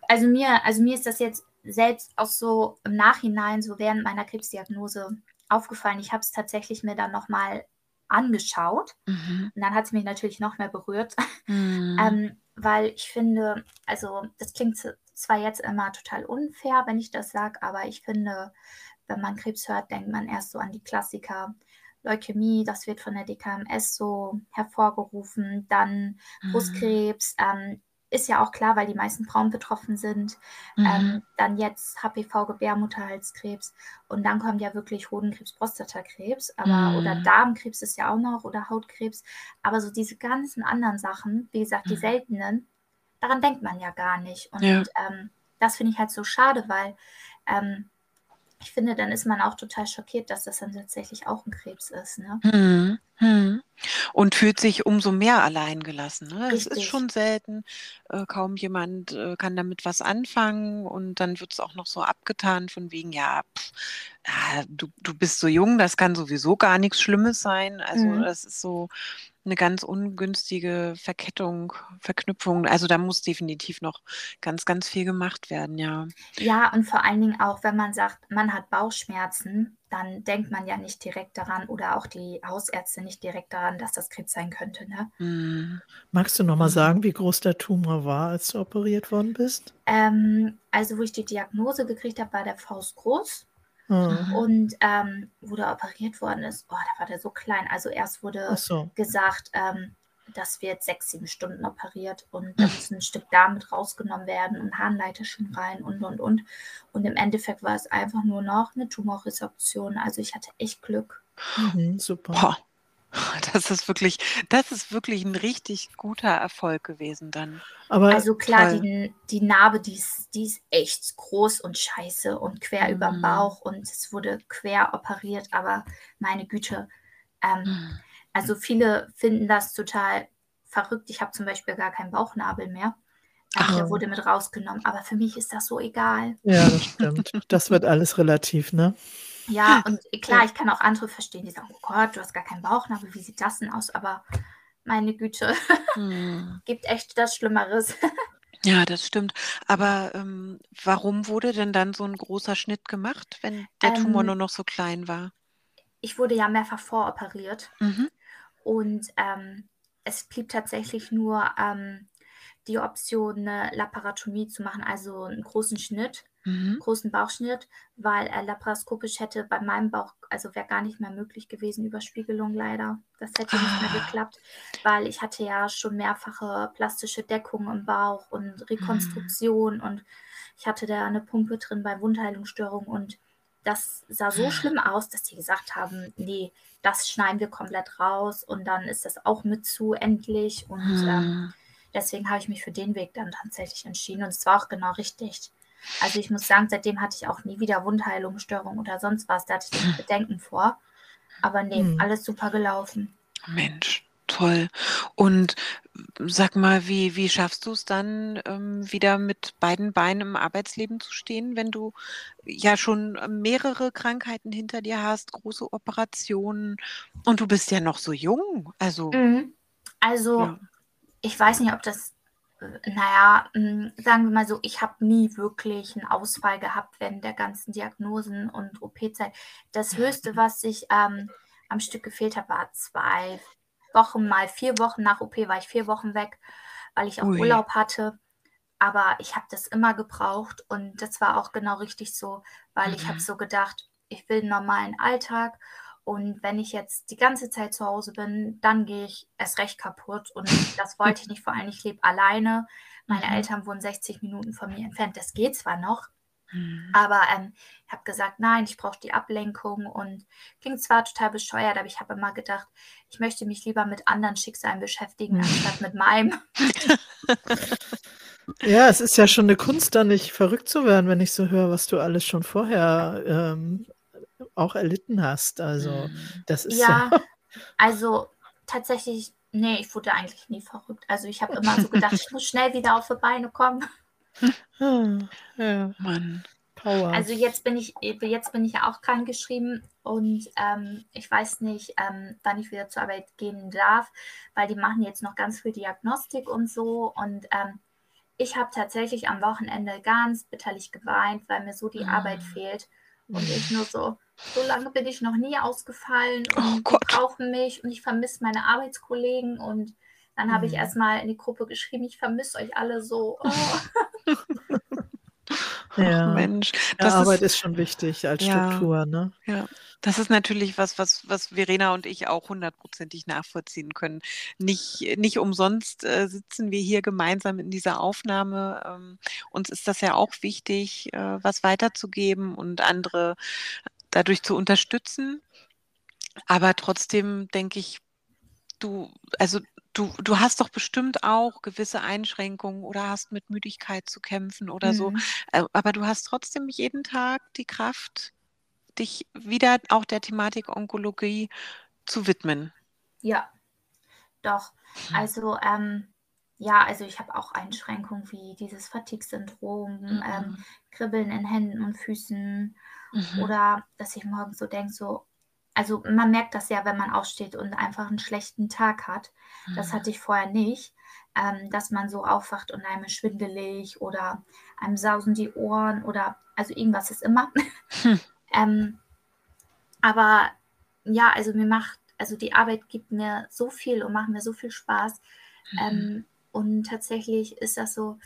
also mir, also mir ist das jetzt selbst auch so im Nachhinein, so während meiner Krebsdiagnose aufgefallen. Ich habe es tatsächlich mir dann nochmal angeschaut Mhm. und dann hat es mich natürlich noch mehr berührt, Mhm. ähm, weil ich finde, also das klingt zwar jetzt immer total unfair, wenn ich das sage, aber ich finde, wenn man Krebs hört, denkt man erst so an die Klassiker. Leukämie, das wird von der DKMS so hervorgerufen, dann Mhm. Brustkrebs, ähm, ist ja auch klar, weil die meisten Frauen betroffen sind. Mhm. Ähm, dann jetzt HPV, Gebärmutterhalskrebs und dann kommt ja wirklich Hodenkrebs, Prostatakrebs, aber oder Mhm. Darmkrebs ist ja auch noch oder Hautkrebs. Aber so diese ganzen anderen Sachen, wie gesagt, die Mhm. seltenen, daran denkt man ja gar nicht. Und Ja. ähm, das finde ich halt so schade, weil ähm, ich finde, dann ist man auch total schockiert, dass das dann tatsächlich auch ein Krebs ist. Ne? Hm, hm. Und fühlt sich umso mehr allein gelassen. Ne? Es ist schon selten, äh, kaum jemand äh, kann damit was anfangen und dann wird es auch noch so abgetan von wegen, ja, pff, ah, du, du bist so jung, das kann sowieso gar nichts Schlimmes sein. Also Mhm. das ist so eine ganz ungünstige Verkettung, Verknüpfung. Also da muss definitiv noch ganz, ganz viel gemacht werden, ja. Ja, und vor allen Dingen auch, wenn man sagt, man hat Bauchschmerzen, dann denkt man ja nicht direkt daran oder auch die Hausärzte nicht direkt daran, dass das Krebs sein könnte. Ne? Hm. Magst du noch mal Mhm. sagen, wie groß der Tumor war, als du operiert worden bist? Ähm, also, wo ich die Diagnose gekriegt habe, war der Faust groß. Ah, Und ähm, wo der operiert worden ist, boah, da war der so klein. Also erst wurde so. gesagt, ähm, das wird sechs, sieben Stunden operiert und da muss ein Stück Darm mit rausgenommen werden und Harnleiterchen rein und und und. Und im Endeffekt war es einfach nur noch eine Tumorresorption. Also ich hatte echt Glück. Mhm, super. Boah, [laughs] das ist wirklich, das ist wirklich ein richtig guter Erfolg gewesen dann. Aber Also klar, toll. die, die Narbe, die ist, die ist echt groß und scheiße und quer über Mhm. dem Bauch und es wurde quer operiert, aber meine Güte. Ähm, Hm. also viele finden das total verrückt. Ich habe zum Beispiel gar keinen Bauchnabel mehr. Ach. der wurde mit rausgenommen, aber für mich ist das so egal. ja, das [laughs] stimmt. Das wird alles relativ, ne? Ja, [laughs] und klar, ich kann auch andere verstehen, die sagen, oh Gott, du hast gar keinen Bauchnabel, wie sieht das denn aus? Aber meine Güte, Hm. [laughs] gibt echt das Schlimmeres. [laughs] Ja, das stimmt. Aber ähm, warum wurde denn dann so ein großer Schnitt gemacht, wenn der Tumor Ähm, nur noch so klein war? Ich wurde ja mehrfach voroperiert Mhm. und ähm, es blieb tatsächlich nur ähm, die Option, eine Laparotomie zu machen, also einen großen Schnitt, Mhm. großen Bauchschnitt, weil äh, laparoskopisch hätte bei meinem Bauch, also wäre gar nicht mehr möglich gewesen, Überspiegelung leider. Das hätte nicht mehr Ah. geklappt, weil ich hatte ja schon mehrfache plastische Deckungen im Bauch und Rekonstruktion und ich hatte da eine Pumpe drin bei Wundheilungsstörungen und das sah so schlimm aus, dass die gesagt haben, nee, das schneiden wir komplett raus und dann ist das auch mit zu endlich und ähm, Hm. deswegen habe ich mich für den Weg dann tatsächlich entschieden und es war auch genau richtig. Also ich muss sagen, seitdem hatte ich auch nie wieder Wundheilungsstörungen oder sonst was, da hatte ich [laughs] Bedenken vor. Aber nee, Hm. alles super gelaufen. Mensch, toll. Und sag mal, wie, wie schaffst du es dann, ähm, wieder mit beiden Beinen im Arbeitsleben zu stehen, wenn du ja schon mehrere Krankheiten hinter dir hast, große Operationen und du bist ja noch so jung? Also, Mhm. Also ja. ich weiß nicht, ob das, naja, mh, sagen wir mal so, ich habe nie wirklich einen Ausfall gehabt während der ganzen Diagnosen und OP-Zeit. Das Höchste, was ich ähm, am Stück gefehlt habe, war zwei Wochen, mal vier Wochen nach OP war ich vier Wochen weg, weil ich auch Ui. Urlaub hatte. Aber ich habe das immer gebraucht und das war auch genau richtig so, weil ich habe Mhm. so gedacht, ich will einen normalen Alltag und wenn ich jetzt die ganze Zeit zu Hause bin, dann gehe ich erst recht kaputt und das [laughs] wollte ich nicht, vor allem ich lebe alleine. Meine Mhm. Eltern wohnen 60 Minuten von mir entfernt. Das geht zwar noch, Hm. aber ähm, ich habe gesagt, nein, ich brauche die Ablenkung und klingt zwar total bescheuert, aber ich habe immer gedacht, ich möchte mich lieber mit anderen Schicksalen beschäftigen, Mhm. anstatt mit meinem. [laughs] Ja, es ist ja schon eine Kunst, da nicht verrückt zu werden, wenn ich so höre, was du alles schon vorher ähm, auch erlitten hast. Also Mhm. das ist Ja, ja, [laughs] also tatsächlich, nee, ich wurde eigentlich nie verrückt. Also ich habe immer so [laughs] gedacht, ich muss schnell wieder auf die Beine kommen. ja, Mann. Power. Also jetzt bin ich, jetzt bin ich ja auch krankgeschrieben und ähm, ich weiß nicht, ähm, wann ich wieder zur Arbeit gehen darf, weil die machen jetzt noch ganz viel Diagnostik und so. Und ähm, ich habe tatsächlich am Wochenende ganz bitterlich geweint, weil mir so die Mhm. Arbeit fehlt. Und ich nur so, so lange bin ich noch nie ausgefallen Oh und die Gott. brauchen mich und ich vermisse meine Arbeitskollegen und dann habe ich Mhm. erstmal in die Gruppe geschrieben, ich vermisse euch alle so. Oh. [laughs] Ja. Ach Mensch, ja, das Arbeit ist, ist schon wichtig als Ja. Struktur, ne? ja, das ist natürlich was, was, was Verena und ich auch hundertprozentig nachvollziehen können. Nicht, nicht umsonst äh, sitzen wir hier gemeinsam in dieser Aufnahme. Ähm, uns ist das ja auch wichtig, äh, was weiterzugeben und andere dadurch zu unterstützen. Aber trotzdem denke ich, du, also du, du hast doch bestimmt auch gewisse Einschränkungen oder hast mit Müdigkeit zu kämpfen oder so. Mhm. Äh, Aber du hast trotzdem jeden Tag die Kraft, dich wieder auch der Thematik Onkologie zu widmen. Ja, doch. Also, ähm, ja, also ich habe auch Einschränkungen wie dieses Fatigue-Syndrom, ähm, Mhm. Kribbeln in Händen und Füßen Mhm. oder dass ich morgens so denke, so, also man merkt das ja, wenn man aufsteht und einfach einen schlechten Tag hat. Das Mhm. hatte ich vorher nicht, ähm, dass man so aufwacht und einem schwindelig oder einem sausen die Ohren oder also irgendwas ist immer. [laughs] Hm. ähm, aber ja, also mir macht, also die Arbeit gibt mir so viel und macht mir so viel Spaß. Mhm. Ähm, und tatsächlich ist das so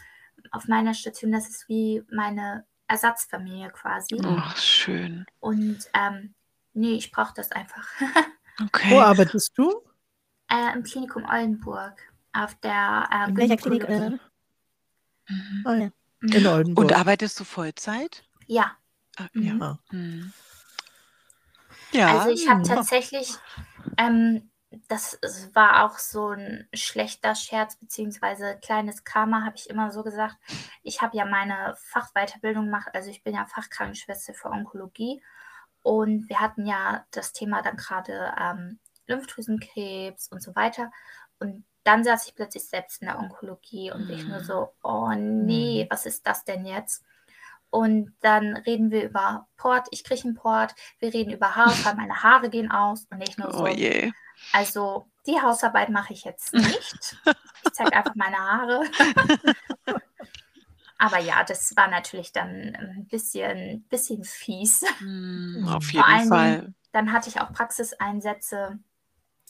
auf meiner Station, das ist wie meine Ersatzfamilie quasi. Ach, schön. Und ähm, nee, ich brauche das einfach. [laughs] Wo Okay. arbeitest du? äh, Im Klinikum Oldenburg auf der äh, In welcher Klinik? Äh, Mhm. oh, ja. Mhm. In Oldenburg. Und arbeitest du Vollzeit? Ja, Ah, Mhm. Ja. Mhm. Ja. also ich habe tatsächlich, ähm, das war auch so ein schlechter Scherz, beziehungsweise kleines Karma, habe ich immer so gesagt. Ich habe ja meine Fachweiterbildung gemacht, also ich bin ja Fachkrankenschwester für Onkologie und wir hatten ja das Thema dann gerade ähm, Lymphdrüsenkrebs und so weiter. Und dann saß ich plötzlich selbst in der Onkologie und ich nur Mhm. so, oh nee, was ist das denn jetzt? Und dann reden wir über Port, ich kriege einen Port, wir reden über Haarausfall, meine Haare gehen aus und ich nur so, Oh je. Also die Hausarbeit mache ich jetzt [laughs] nicht. Ich zeige einfach meine Haare. Aber ja, das war natürlich dann ein bisschen, bisschen fies. Mhm, Auf Vor jeden allen Fall. Dann hatte ich auch Praxiseinsätze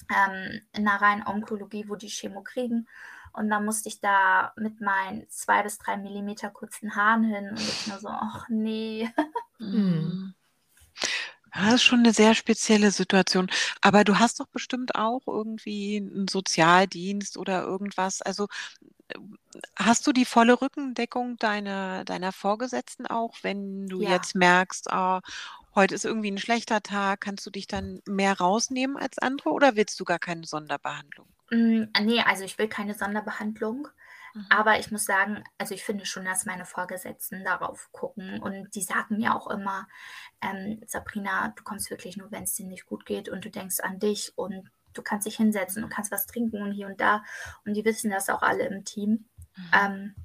ähm, in der reinen Onkologie, wo die Chemo kriegen. Und dann musste ich da mit meinen zwei bis drei Millimeter kurzen Haaren hin und ich nur so, ach nee. Mhm. Das ist schon eine sehr spezielle Situation. Aber du hast doch bestimmt auch irgendwie einen Sozialdienst oder irgendwas. Also hast du die volle Rückendeckung deiner, deiner Vorgesetzten auch, wenn du Ja. jetzt merkst, ah, heute ist irgendwie ein schlechter Tag, kannst du dich dann mehr rausnehmen als andere oder willst du gar keine Sonderbehandlung? Mm, nee, also ich will keine Sonderbehandlung. Mhm. Aber ich muss sagen, also ich finde schon, dass meine Vorgesetzten darauf gucken und die sagen mir auch immer, ähm, Sabrina, du kommst wirklich nur, wenn es dir nicht gut geht und du denkst an dich und du kannst dich hinsetzen und kannst was trinken und hier und da. Und die wissen das auch alle im Team. Mhm. Ähm,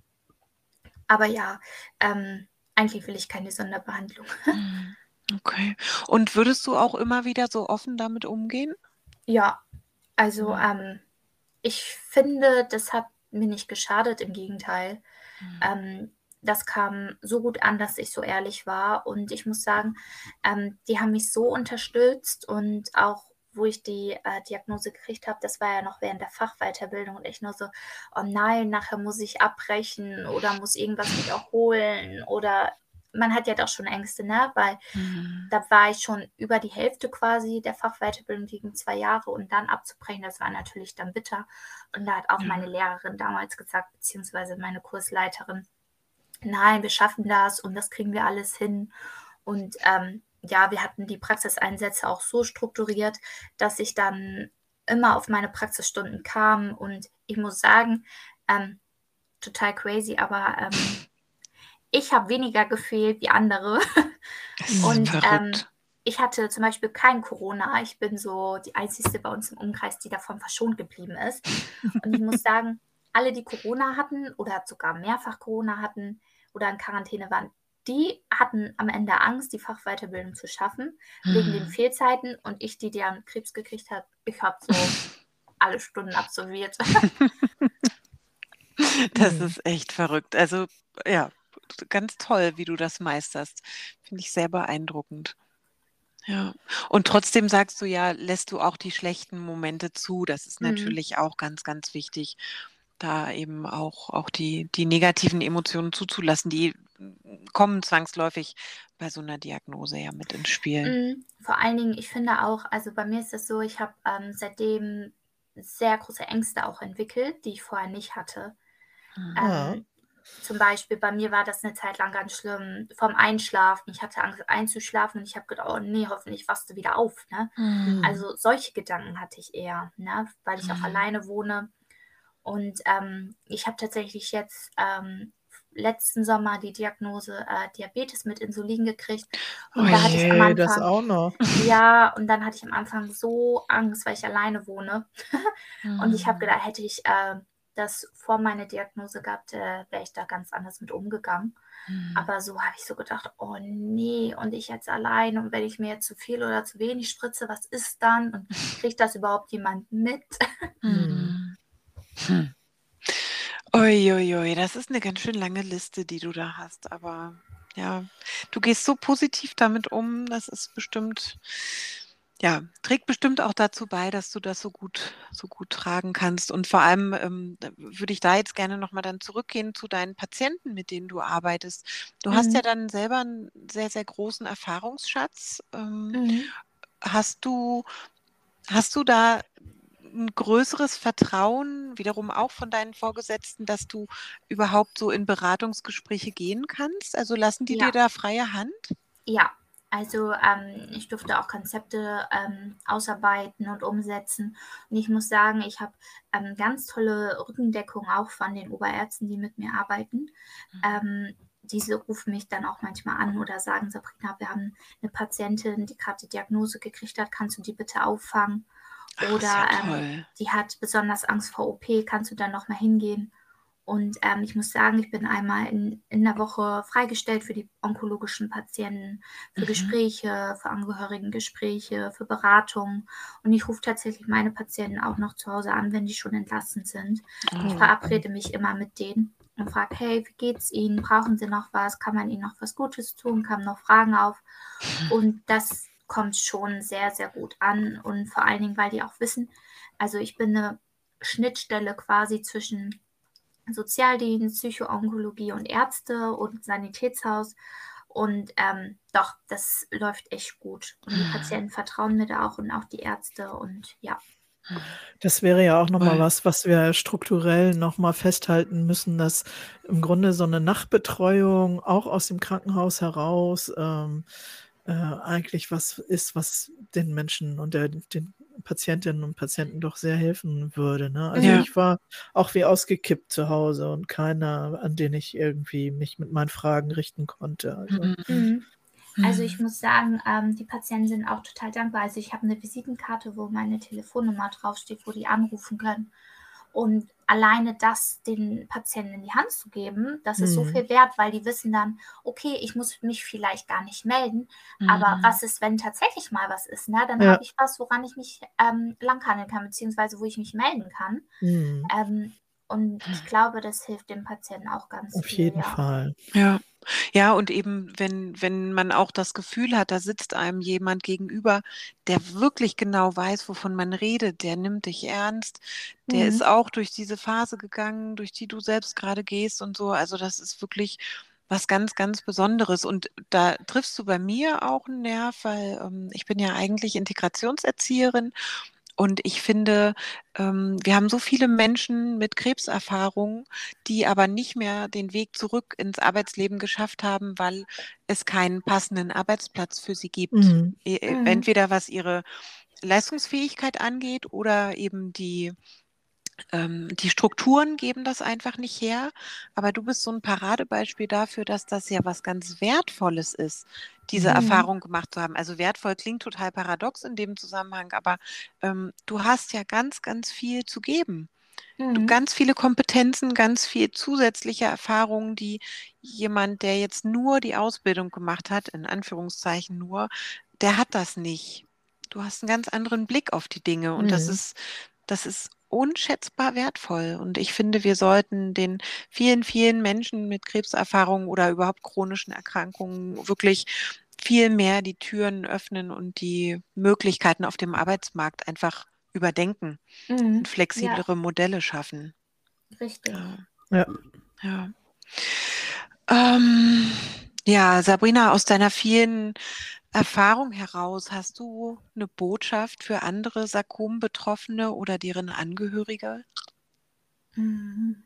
aber ja, ähm, eigentlich will ich keine Sonderbehandlung. [laughs] Mhm. Okay. Und würdest du auch immer wieder so offen damit umgehen? Ja, also Mhm. ähm, ich finde, das hat mir nicht geschadet, im Gegenteil. Mhm. Ähm, das kam so gut an, dass ich so ehrlich war. Und ich muss sagen, ähm, die haben mich so unterstützt und auch wo ich die äh, Diagnose gekriegt habe, das war ja noch während der Fachweiterbildung und ich nur so, oh nein, nachher muss ich abbrechen oder muss irgendwas wiederholen oder man hat ja doch schon Ängste, ne? Weil Mhm. da war ich schon über die Hälfte quasi der Fachweiterbildung gegen zwei Jahre und dann abzubrechen, das war natürlich dann bitter. Und da hat auch Ja. meine Lehrerin damals gesagt, beziehungsweise meine Kursleiterin, nein, wir schaffen das und das kriegen wir alles hin. Und ähm, ja, wir hatten die Praxiseinsätze auch so strukturiert, dass ich dann immer auf meine Praxisstunden kam und ich muss sagen, ähm, total crazy, aber ähm, ich habe weniger gefehlt wie andere. Und ähm, ich hatte zum Beispiel kein Corona. Ich bin so die Einzige bei uns im Umkreis, die davon verschont geblieben ist. Und ich muss [laughs] sagen, alle, die Corona hatten oder sogar mehrfach Corona hatten oder in Quarantäne waren, die hatten am Ende Angst, die Fachweiterbildung zu schaffen, mhm. wegen den hm. Fehlzeiten. Und ich, die dann Krebs gekriegt hat, ich habe so [laughs] alle Stunden absolviert. das [laughs] ist echt verrückt. Also ja, ganz toll, wie du das meisterst. Finde ich sehr beeindruckend. Ja. Und trotzdem sagst du ja, lässt du auch die schlechten Momente zu. Das ist mhm. natürlich auch ganz, ganz wichtig, da eben auch, auch die, die negativen Emotionen zuzulassen, die kommen zwangsläufig bei so einer Diagnose ja mit ins Spiel. Mhm. Vor allen Dingen, ich finde auch, also bei mir ist es so, ich habe ähm, seitdem sehr große Ängste auch entwickelt, die ich vorher nicht hatte. Mhm. Ähm, zum Beispiel bei mir war das eine Zeit lang ganz schlimm vom Einschlafen. Ich hatte Angst einzuschlafen und ich habe gedacht, oh nee, hoffentlich wachst du wieder auf. Ne? Mhm. Also solche Gedanken hatte ich eher, ne? weil ich mhm. auch alleine wohne. Und ähm, ich habe tatsächlich jetzt ähm, letzten Sommer die Diagnose äh, Diabetes mit Insulin gekriegt. Und oh da hatte je, ich am Anfang, das auch noch. Ja, und dann hatte ich am Anfang so Angst, weil ich alleine wohne. [laughs] und ich habe mhm. gedacht, hätte ich äh, das vor meiner Diagnose gehabt, äh, wäre ich da ganz anders mit umgegangen. Mhm. Aber so habe ich so gedacht, oh nee, und ich jetzt allein und wenn ich mir jetzt zu viel oder zu wenig spritze, was ist dann? Und [laughs] kriegt das überhaupt jemand mit? [laughs] Mhm. Hm. Uiuiui, das ist eine ganz schön lange Liste, die du da hast, aber ja, du gehst so positiv damit um, das ist bestimmt ja, trägt bestimmt auch dazu bei, dass du das so gut, so gut tragen kannst. Und vor allem ähm, würde ich da jetzt gerne nochmal dann zurückgehen zu deinen Patienten, mit denen du arbeitest. Du hast ja mhm. dann selber einen sehr, sehr großen Erfahrungsschatz. Ähm, Mhm. hast du, hast du da ein größeres Vertrauen, wiederum auch von deinen Vorgesetzten, dass du überhaupt so in Beratungsgespräche gehen kannst? Also lassen die dir da freie Hand? Ja, also ähm, ich durfte auch Konzepte ähm, ausarbeiten und umsetzen. Und ich muss sagen, ich habe ähm, ganz tolle Rückendeckung auch von den Oberärzten, die mit mir arbeiten. Mhm. Ähm, diese rufen mich dann auch manchmal an oder sagen, Sabrina, wir haben eine Patientin, die gerade die Diagnose gekriegt hat, kannst du die bitte auffangen? Oder ja ähm, die hat besonders Angst vor OP, kannst du dann nochmal hingehen? Und ähm, ich muss sagen, ich bin einmal in, in der Woche freigestellt für die onkologischen Patienten, für mhm. Gespräche, für Angehörigengespräche, für Beratungen. Und ich rufe tatsächlich meine Patienten auch noch zu Hause an, wenn die schon entlassen sind. Oh. Ich verabrede mich immer mit denen und frage, hey, wie geht's Ihnen? Brauchen Sie noch was? Kann man Ihnen noch was Gutes tun? Kamen noch Fragen auf? [laughs] Und das kommt schon sehr, sehr gut an. Und vor allen Dingen, weil die auch wissen, also ich bin eine Schnittstelle quasi zwischen Sozialdienst, Psychoonkologie und Ärzte und Sanitätshaus. Und ähm, doch, das läuft echt gut. Und die Patienten vertrauen mir da auch und auch die Ärzte und ja. Das wäre ja auch nochmal was, was wir strukturell nochmal festhalten müssen, dass im Grunde so eine Nachtbetreuung auch aus dem Krankenhaus heraus ähm, äh, eigentlich was ist, was den Menschen und der, den Patientinnen und Patienten doch sehr helfen würde. Ne? Also ja. ich war auch wie ausgekippt zu Hause und keiner, an den ich irgendwie mich mit meinen Fragen richten konnte. Also, mhm. mhm. also ich muss sagen, ähm, die Patienten sind auch total dankbar. Also ich habe eine Visitenkarte, wo meine Telefonnummer draufsteht, wo die anrufen können. Und alleine das den Patienten in die Hand zu geben, das ist so mhm. viel wert, weil die wissen dann, okay, ich muss mich vielleicht gar nicht melden, mhm. aber was ist, wenn tatsächlich mal was ist? Ne? Dann ja. habe ich was, woran ich mich ähm, langhandeln kann, beziehungsweise wo ich mich melden kann. Mhm. Ähm, und ich glaube, das hilft dem Patienten auch ganz Auf viel. Auf jeden ja. Fall. Ja. Ja, und eben, wenn, wenn man auch das Gefühl hat, da sitzt einem jemand gegenüber, der wirklich genau weiß, wovon man redet, der nimmt dich ernst, der mhm. ist auch durch diese Phase gegangen, durch die du selbst gerade gehst und so. Also das ist wirklich was ganz, ganz Besonderes. Und da triffst du bei mir auch einen Nerv, weil ähm, ich bin ja eigentlich Integrationserzieherin und ich finde, ähm, wir haben so viele Menschen mit Krebserfahrung, die aber nicht mehr den Weg zurück ins Arbeitsleben geschafft haben, weil es keinen passenden Arbeitsplatz für sie gibt. Mhm. E, e mhm. Entweder was ihre Leistungsfähigkeit angeht oder eben die ähm, die Strukturen geben das einfach nicht her, aber du bist so ein Paradebeispiel dafür, dass das ja was ganz Wertvolles ist, diese Mhm. Erfahrung gemacht zu haben. Also wertvoll klingt total paradox in dem Zusammenhang, aber ähm, du hast ja ganz, ganz viel zu geben. Du Mhm. ganz viele Kompetenzen, ganz viel zusätzliche Erfahrungen, die jemand, der jetzt nur die Ausbildung gemacht hat, in Anführungszeichen nur, der hat das nicht. Du hast einen ganz anderen Blick auf die Dinge und das Mhm. ist, das ist unschätzbar wertvoll. Und ich finde, wir sollten den vielen, vielen Menschen mit Krebserfahrungen oder überhaupt chronischen Erkrankungen wirklich viel mehr die Türen öffnen und die Möglichkeiten auf dem Arbeitsmarkt einfach überdenken Mhm. und flexiblere Modelle schaffen. Richtig. Ja. Ja. Ja. Ähm, ja, Sabrina, aus deiner vielen Erfahrung heraus, hast du eine Botschaft für andere Sarkom-Betroffene oder deren Angehörige? Mhm.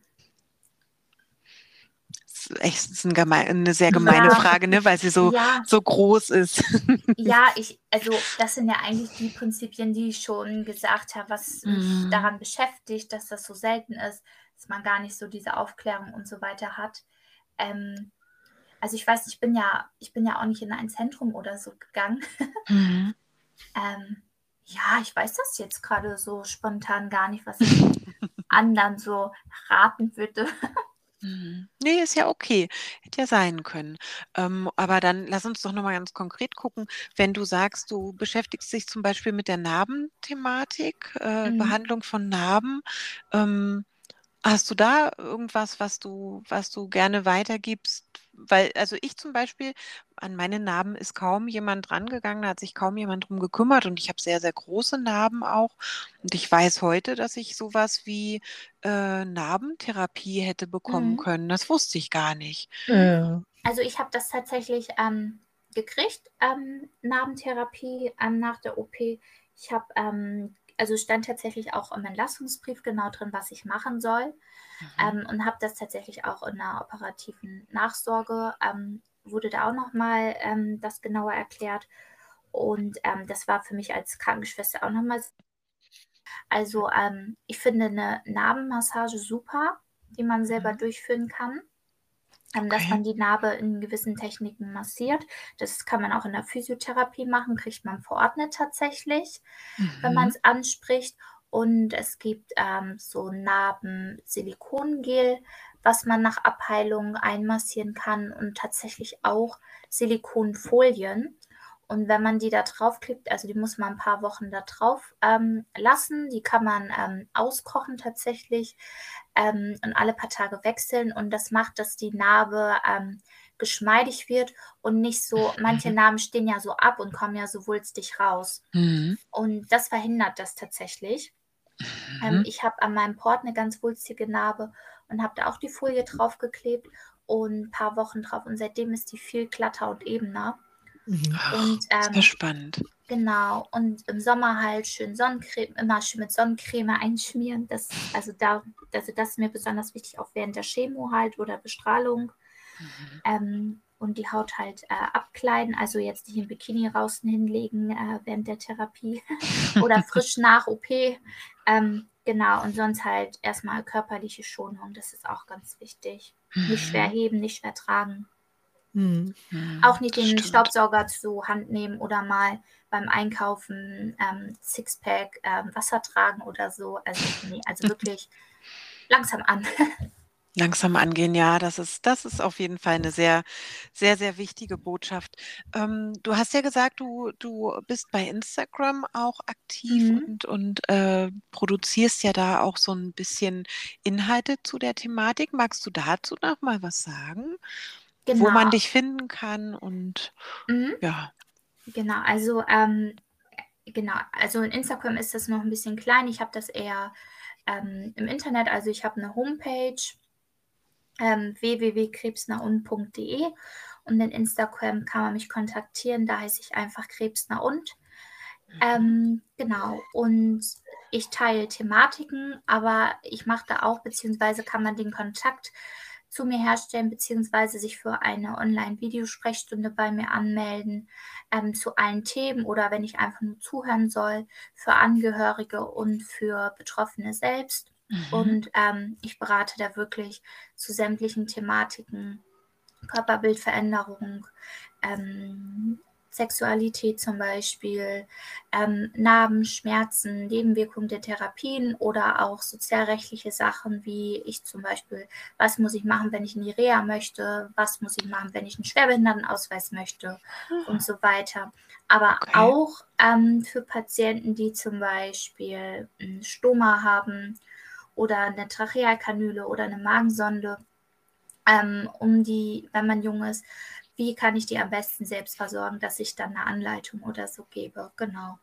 Das ist echt das ist ein geme eine sehr gemeine Ja. Frage, ne? weil sie so, Ja, so groß ist. [laughs] ja, ich, also das sind ja eigentlich die Prinzipien, die ich schon gesagt habe, was mich Mhm. daran beschäftigt, dass das so selten ist, dass man gar nicht so diese Aufklärung und so weiter hat. Ähm, also ich weiß, ich bin ja, ich bin ja auch nicht in ein Zentrum oder so gegangen. [laughs] Mhm. Ähm, ja, ich weiß das jetzt gerade so spontan gar nicht, was ich [laughs] anderen so raten würde. Mhm. Nee, ist ja okay. Hätte ja sein können. Ähm, aber dann lass uns doch nochmal ganz konkret gucken. Wenn du sagst, du beschäftigst dich zum Beispiel mit der Narbenthematik, äh, Mhm. Behandlung von Narben, ähm, hast du da irgendwas, was du, was du gerne weitergibst? Weil, also ich zum Beispiel, an meine Narben ist kaum jemand rangegangen, da hat sich kaum jemand drum gekümmert und ich habe sehr, sehr große Narben auch. Und ich weiß heute, dass ich sowas wie äh, Narbentherapie hätte bekommen Mhm. können. Das wusste ich gar nicht. Ja. Also ich habe das tatsächlich ähm, gekriegt, ähm, Narbentherapie ähm, nach der OP. Ich habe, ähm, also stand tatsächlich auch im Entlassungsbrief genau drin, was ich machen soll. Mhm. Ähm, und habe das tatsächlich auch in der operativen Nachsorge, ähm, wurde da auch nochmal ähm, das genauer erklärt. Und ähm, das war für mich als Krankenschwester auch nochmal. Also ähm, ich finde eine Narbenmassage super, die man selber Mhm. durchführen kann. Ähm, Dass Okay. man die Narbe in gewissen Techniken massiert. Das kann man auch in der Physiotherapie machen, kriegt man verordnet tatsächlich wenn man Mhm. es anspricht. Und es gibt ähm, so Narben-Silikongel, was man nach Abheilung einmassieren kann und tatsächlich auch Silikonfolien. Und wenn man die da draufklebt, also die muss man ein paar Wochen da drauf ähm, lassen, die kann man ähm, auskochen tatsächlich ähm, und alle paar Tage wechseln. Und das macht, dass die Narbe ähm, geschmeidig wird und nicht so, manche Mhm. Narben stehen ja so ab und kommen ja so wulstig raus. Mhm. Und das verhindert das tatsächlich. Ähm, Mhm. ich habe an meinem Port eine ganz wulstige Narbe und habe da auch die Folie draufgeklebt und ein paar Wochen drauf. Und seitdem ist die viel glatter und ebener. Mhm. Ach, Und sehr ähm, spannend. genau, und im Sommer halt schön Sonnencreme, immer schön mit Sonnencreme einschmieren. Das, also, da, also das ist mir besonders wichtig, auch während der Chemo halt oder Bestrahlung. Mhm. Ähm, und die Haut halt äh, abkleiden, also jetzt nicht im Bikini draußen hinlegen äh, während der Therapie [laughs] oder frisch nach OP. Ähm, genau, und sonst halt erstmal körperliche Schonung, das ist auch ganz wichtig. Nicht schwer Mhm. heben, nicht schwer tragen. Mhm. Auch nicht den stimmt. Staubsauger zur Hand nehmen oder mal beim Einkaufen ähm, Sixpack ähm, Wasser tragen oder so. Also, nee, also wirklich [laughs] langsam an. [laughs] Langsam angehen, ja, das ist, das ist auf jeden Fall eine sehr, sehr, sehr wichtige Botschaft. Ähm, du hast ja gesagt, du, du bist bei Instagram auch aktiv Mhm. und, und äh, produzierst ja da auch so ein bisschen Inhalte zu der Thematik. Magst du dazu noch mal was sagen, wo man Genau. dich finden kann und Mhm. ja. Genau, also ähm, genau, also in Instagram ist das noch ein bisschen klein. Ich habe das eher ähm, im Internet, also ich habe eine Homepage ähm, www.krebsnahund.de und in Instagram kann man mich kontaktieren, da heiße ich einfach Krebsnah und. Ähm, genau, und ich teile Thematiken, aber ich mache da auch, beziehungsweise kann man den Kontakt zu mir herstellen, beziehungsweise sich für eine Online-Videosprechstunde bei mir anmelden ähm, zu allen Themen oder wenn ich einfach nur zuhören soll, für Angehörige und für Betroffene selbst. Mhm. Und ähm, ich berate da wirklich zu sämtlichen Thematiken, Körperbildveränderung, ähm, Sexualität zum Beispiel, ähm, Narben, Schmerzen, Nebenwirkungen der Therapien oder auch sozialrechtliche Sachen wie ich zum Beispiel, was muss ich machen, wenn ich in die Reha möchte, was muss ich machen, wenn ich einen Schwerbehindertenausweis möchte mhm. und so weiter. Aber okay. auch ähm, für Patienten, die zum Beispiel ein Stoma haben oder eine Trachealkanüle oder eine Magensonde, ähm, um die, wenn man jung ist, wie kann ich die am besten selbst versorgen, dass ich dann eine Anleitung oder so gebe. Genau.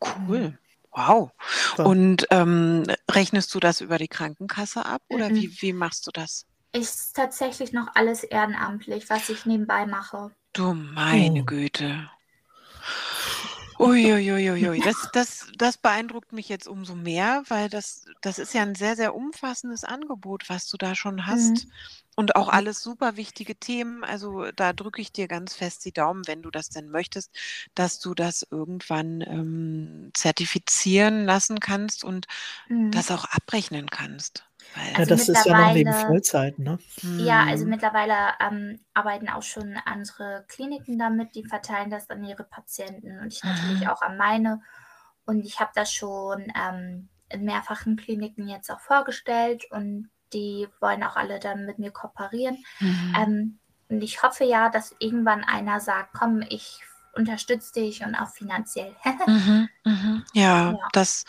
Cool. Wow. Und ähm, rechnest du das über die Krankenkasse ab oder mhm. wie, wie machst du das? Ist tatsächlich noch alles ehrenamtlich, was ich nebenbei mache. Du meine oh. Güte. Uiuiuiui, das, das, das beeindruckt mich jetzt umso mehr, weil das, das ist ja ein sehr, sehr umfassendes Angebot, was du da schon hast. Mhm. Und auch alles super wichtige Themen. Also da drücke ich dir ganz fest die Daumen, wenn du das denn möchtest, dass du das irgendwann ähm, zertifizieren lassen kannst und mhm. das auch abrechnen kannst. Weil ja, das ist ja noch neben Vollzeit, ne? Ja, also mhm. mittlerweile ähm, arbeiten auch schon andere Kliniken damit, die verteilen das an ihre Patienten und ich natürlich ah. auch an meine. Und ich habe das schon ähm, in mehrfachen Kliniken jetzt auch vorgestellt und die wollen auch alle dann mit mir kooperieren. Mhm. Ähm, und ich hoffe ja, dass irgendwann einer sagt, komm, ich unterstütze dich und auch finanziell. [laughs] mhm, mhm. Ja, ja, das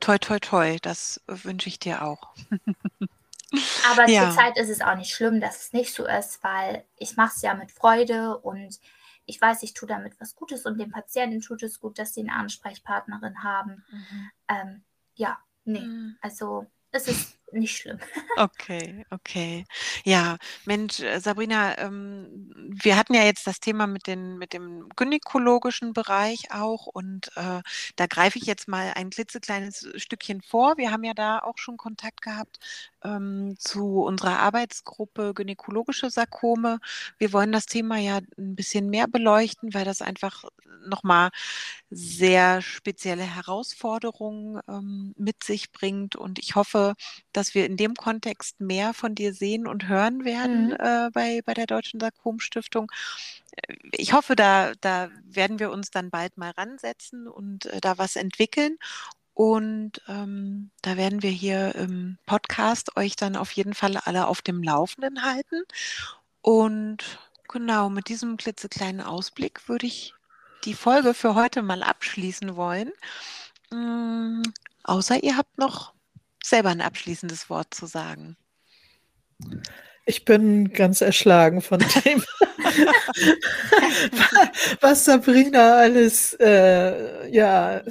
toi toi toi, das wünsche ich dir auch. [laughs] Aber ja. zurzeit ist es auch nicht schlimm, dass es nicht so ist, weil ich mache es ja mit Freude und ich weiß, ich tue damit was Gutes und den Patienten tut es gut, dass sie eine Ansprechpartnerin haben. Mhm. Ähm, ja, nee, mhm. also es ist nicht schlimm. Okay, okay. Ja, Mensch, äh, Sabrina, ähm, wir hatten ja jetzt das Thema mit, den, mit dem gynäkologischen Bereich auch und äh, da greife ich jetzt mal ein klitzekleines Stückchen vor. Wir haben ja da auch schon Kontakt gehabt ähm, zu unserer Arbeitsgruppe Gynäkologische Sarkome. Wir wollen das Thema ja ein bisschen mehr beleuchten, weil das einfach nochmal sehr spezielle Herausforderungen ähm, mit sich bringt und ich hoffe, dass wir in dem Kontext mehr von dir sehen und hören werden mhm. äh, bei, bei der Deutschen Sarkom-Stiftung. Ich hoffe, da, da werden wir uns dann bald mal ransetzen und äh, da was entwickeln. Und ähm, da werden wir hier im Podcast euch dann auf jeden Fall alle auf dem Laufenden halten. Und genau, mit diesem klitzekleinen Ausblick würde ich die Folge für heute mal abschließen wollen. Ähm, außer ihr habt noch selber ein abschließendes Wort zu sagen. Ich bin ganz erschlagen von [laughs] dem, was Sabrina alles äh, ja,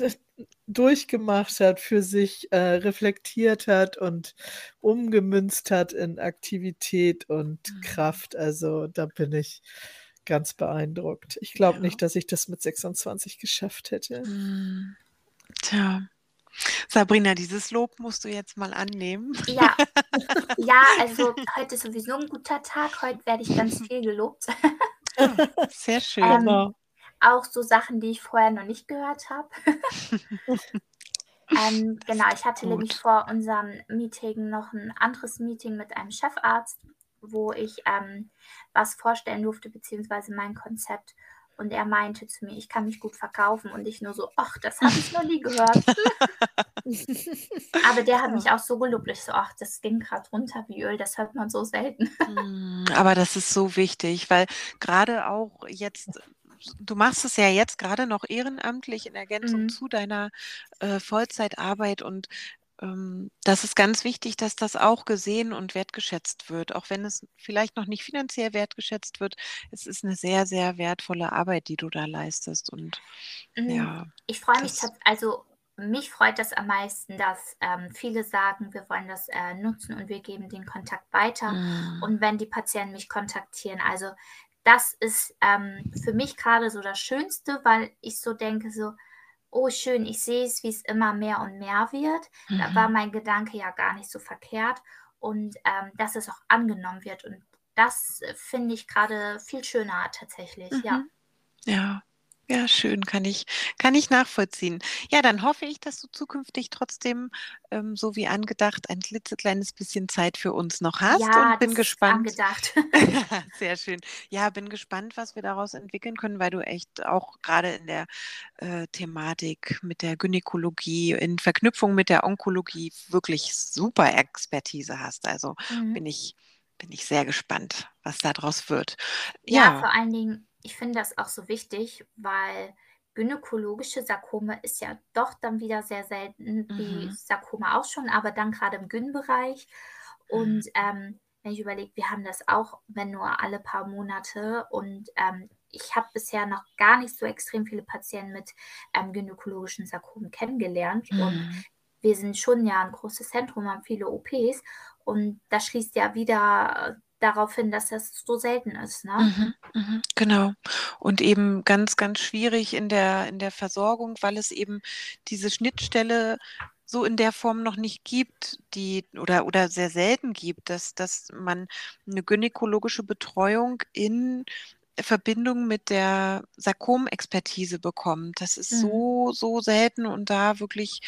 durchgemacht hat, für sich äh, reflektiert hat und umgemünzt hat in Aktivität und mhm. Kraft. Also da bin ich ganz beeindruckt. Ich glaube ja. nicht, dass ich das mit 26 geschafft hätte. Mhm. Tja. Sabrina, dieses Lob musst du jetzt mal annehmen. Ja, [laughs] ja also heute ist sowieso ein guter Tag. Heute werde ich ganz viel gelobt. [laughs] Sehr schön. Ähm, genau. auch so Sachen, die ich vorher noch nicht gehört habe. [laughs] ähm, genau, ich hatte Gut. nämlich vor unserem Meeting noch ein anderes Meeting mit einem Chefarzt, wo ich ähm, was vorstellen durfte, beziehungsweise mein Konzept. Und er meinte zu mir, ich kann mich gut verkaufen. Und ich nur so, ach, das habe ich noch nie gehört. [laughs] Aber der hat mich auch so gelobt. Ich so, ach, das ging gerade runter wie Öl. Das hört man so selten. [laughs] Hm, aber das ist so wichtig, weil gerade auch jetzt du machst es ja jetzt gerade noch ehrenamtlich in Ergänzung mhm. zu deiner äh, Vollzeitarbeit und das ist ganz wichtig, dass das auch gesehen und wertgeschätzt wird, auch wenn es vielleicht noch nicht finanziell wertgeschätzt wird. Es ist eine sehr, sehr wertvolle Arbeit, die du da leistest. Und mhm. ja. Ich freue mich, also mich freut das am meisten, dass ähm, viele sagen, wir wollen das äh, nutzen und wir geben den Kontakt weiter. Mhm. Und wenn die Patienten mich kontaktieren, also das ist ähm, für mich gerade so das Schönste, weil ich so denke, so, oh schön, ich sehe es, wie es immer mehr und mehr wird. Mhm. Da war mein Gedanke ja gar nicht so verkehrt und ähm, dass es auch angenommen wird. Und das äh, finde ich gerade viel schöner tatsächlich, mhm. ja. Ja, Ja, schön, kann ich, kann ich nachvollziehen. Ja, dann hoffe ich, dass du zukünftig trotzdem, ähm, so wie angedacht, ein klitzekleines bisschen Zeit für uns noch hast Ja, und bin das ist gespannt. angedacht. [laughs] [laughs] Sehr schön. Ja, bin gespannt, was wir daraus entwickeln können, weil du echt auch gerade in der äh, Thematik mit der Gynäkologie in Verknüpfung mit der Onkologie wirklich super Expertise hast. Also Mhm. bin ich, bin ich sehr gespannt, was daraus wird. Ja, Ja, vor allen Dingen, ich finde das auch so wichtig, weil gynäkologische Sarkome ist ja doch dann wieder sehr selten, wie mhm. Sarkome auch schon, aber dann gerade im Gyn-Bereich. Mhm. Und ähm, wenn ich überlege, wir haben das auch, wenn nur alle paar Monate. Und ähm, ich habe bisher noch gar nicht so extrem viele Patienten mit ähm, gynäkologischen Sarkomen kennengelernt. Und Mhm. wir sind schon ja ein großes Zentrum, haben viele OPs. Und das schließt ja wieder darauf hin, dass das so selten ist. Ne? Mhm, mhm, genau. Und eben ganz, ganz schwierig in der, in der Versorgung, weil es eben diese Schnittstelle so in der Form noch nicht gibt, die oder, oder sehr selten gibt, dass, dass man eine gynäkologische Betreuung in Verbindung mit der Sarkomexpertise bekommt. Das ist Mhm. so, so selten und da wirklich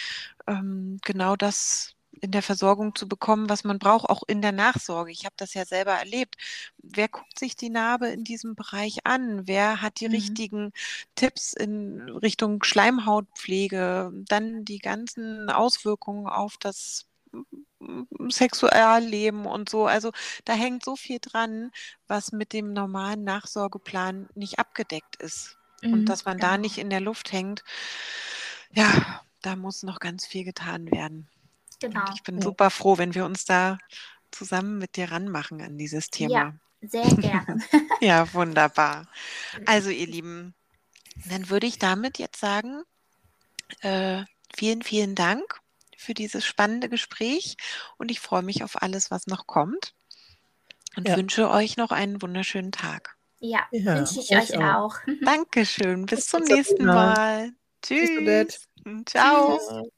ähm, genau das in der Versorgung zu bekommen, was man braucht, auch in der Nachsorge. Ich habe das ja selber erlebt. Wer guckt sich die Narbe in diesem Bereich an? Wer hat die Mhm. richtigen Tipps in Richtung Schleimhautpflege? Dann die ganzen Auswirkungen auf das Sexualleben und so. Also da hängt so viel dran, was mit dem normalen Nachsorgeplan nicht abgedeckt ist. Und Mhm, dass man da genau. nicht in der Luft hängt, ja, da muss noch ganz viel getan werden. Und Genau. ich bin Ja. super froh, wenn wir uns da zusammen mit dir ranmachen an dieses Ja, Thema. sehr gerne. [laughs] Ja, wunderbar. Also, ihr Lieben, dann würde ich damit jetzt sagen, äh, vielen, vielen Dank für dieses spannende Gespräch und ich freue mich auf alles, was noch kommt und Ja. wünsche euch noch einen wunderschönen Tag. Ja, Ja, wünsche ich euch euch auch. auch. [laughs] Dankeschön. Bis Bis zum nächsten. Mal. Tschüss. Ciao. Tschüss. Ciao.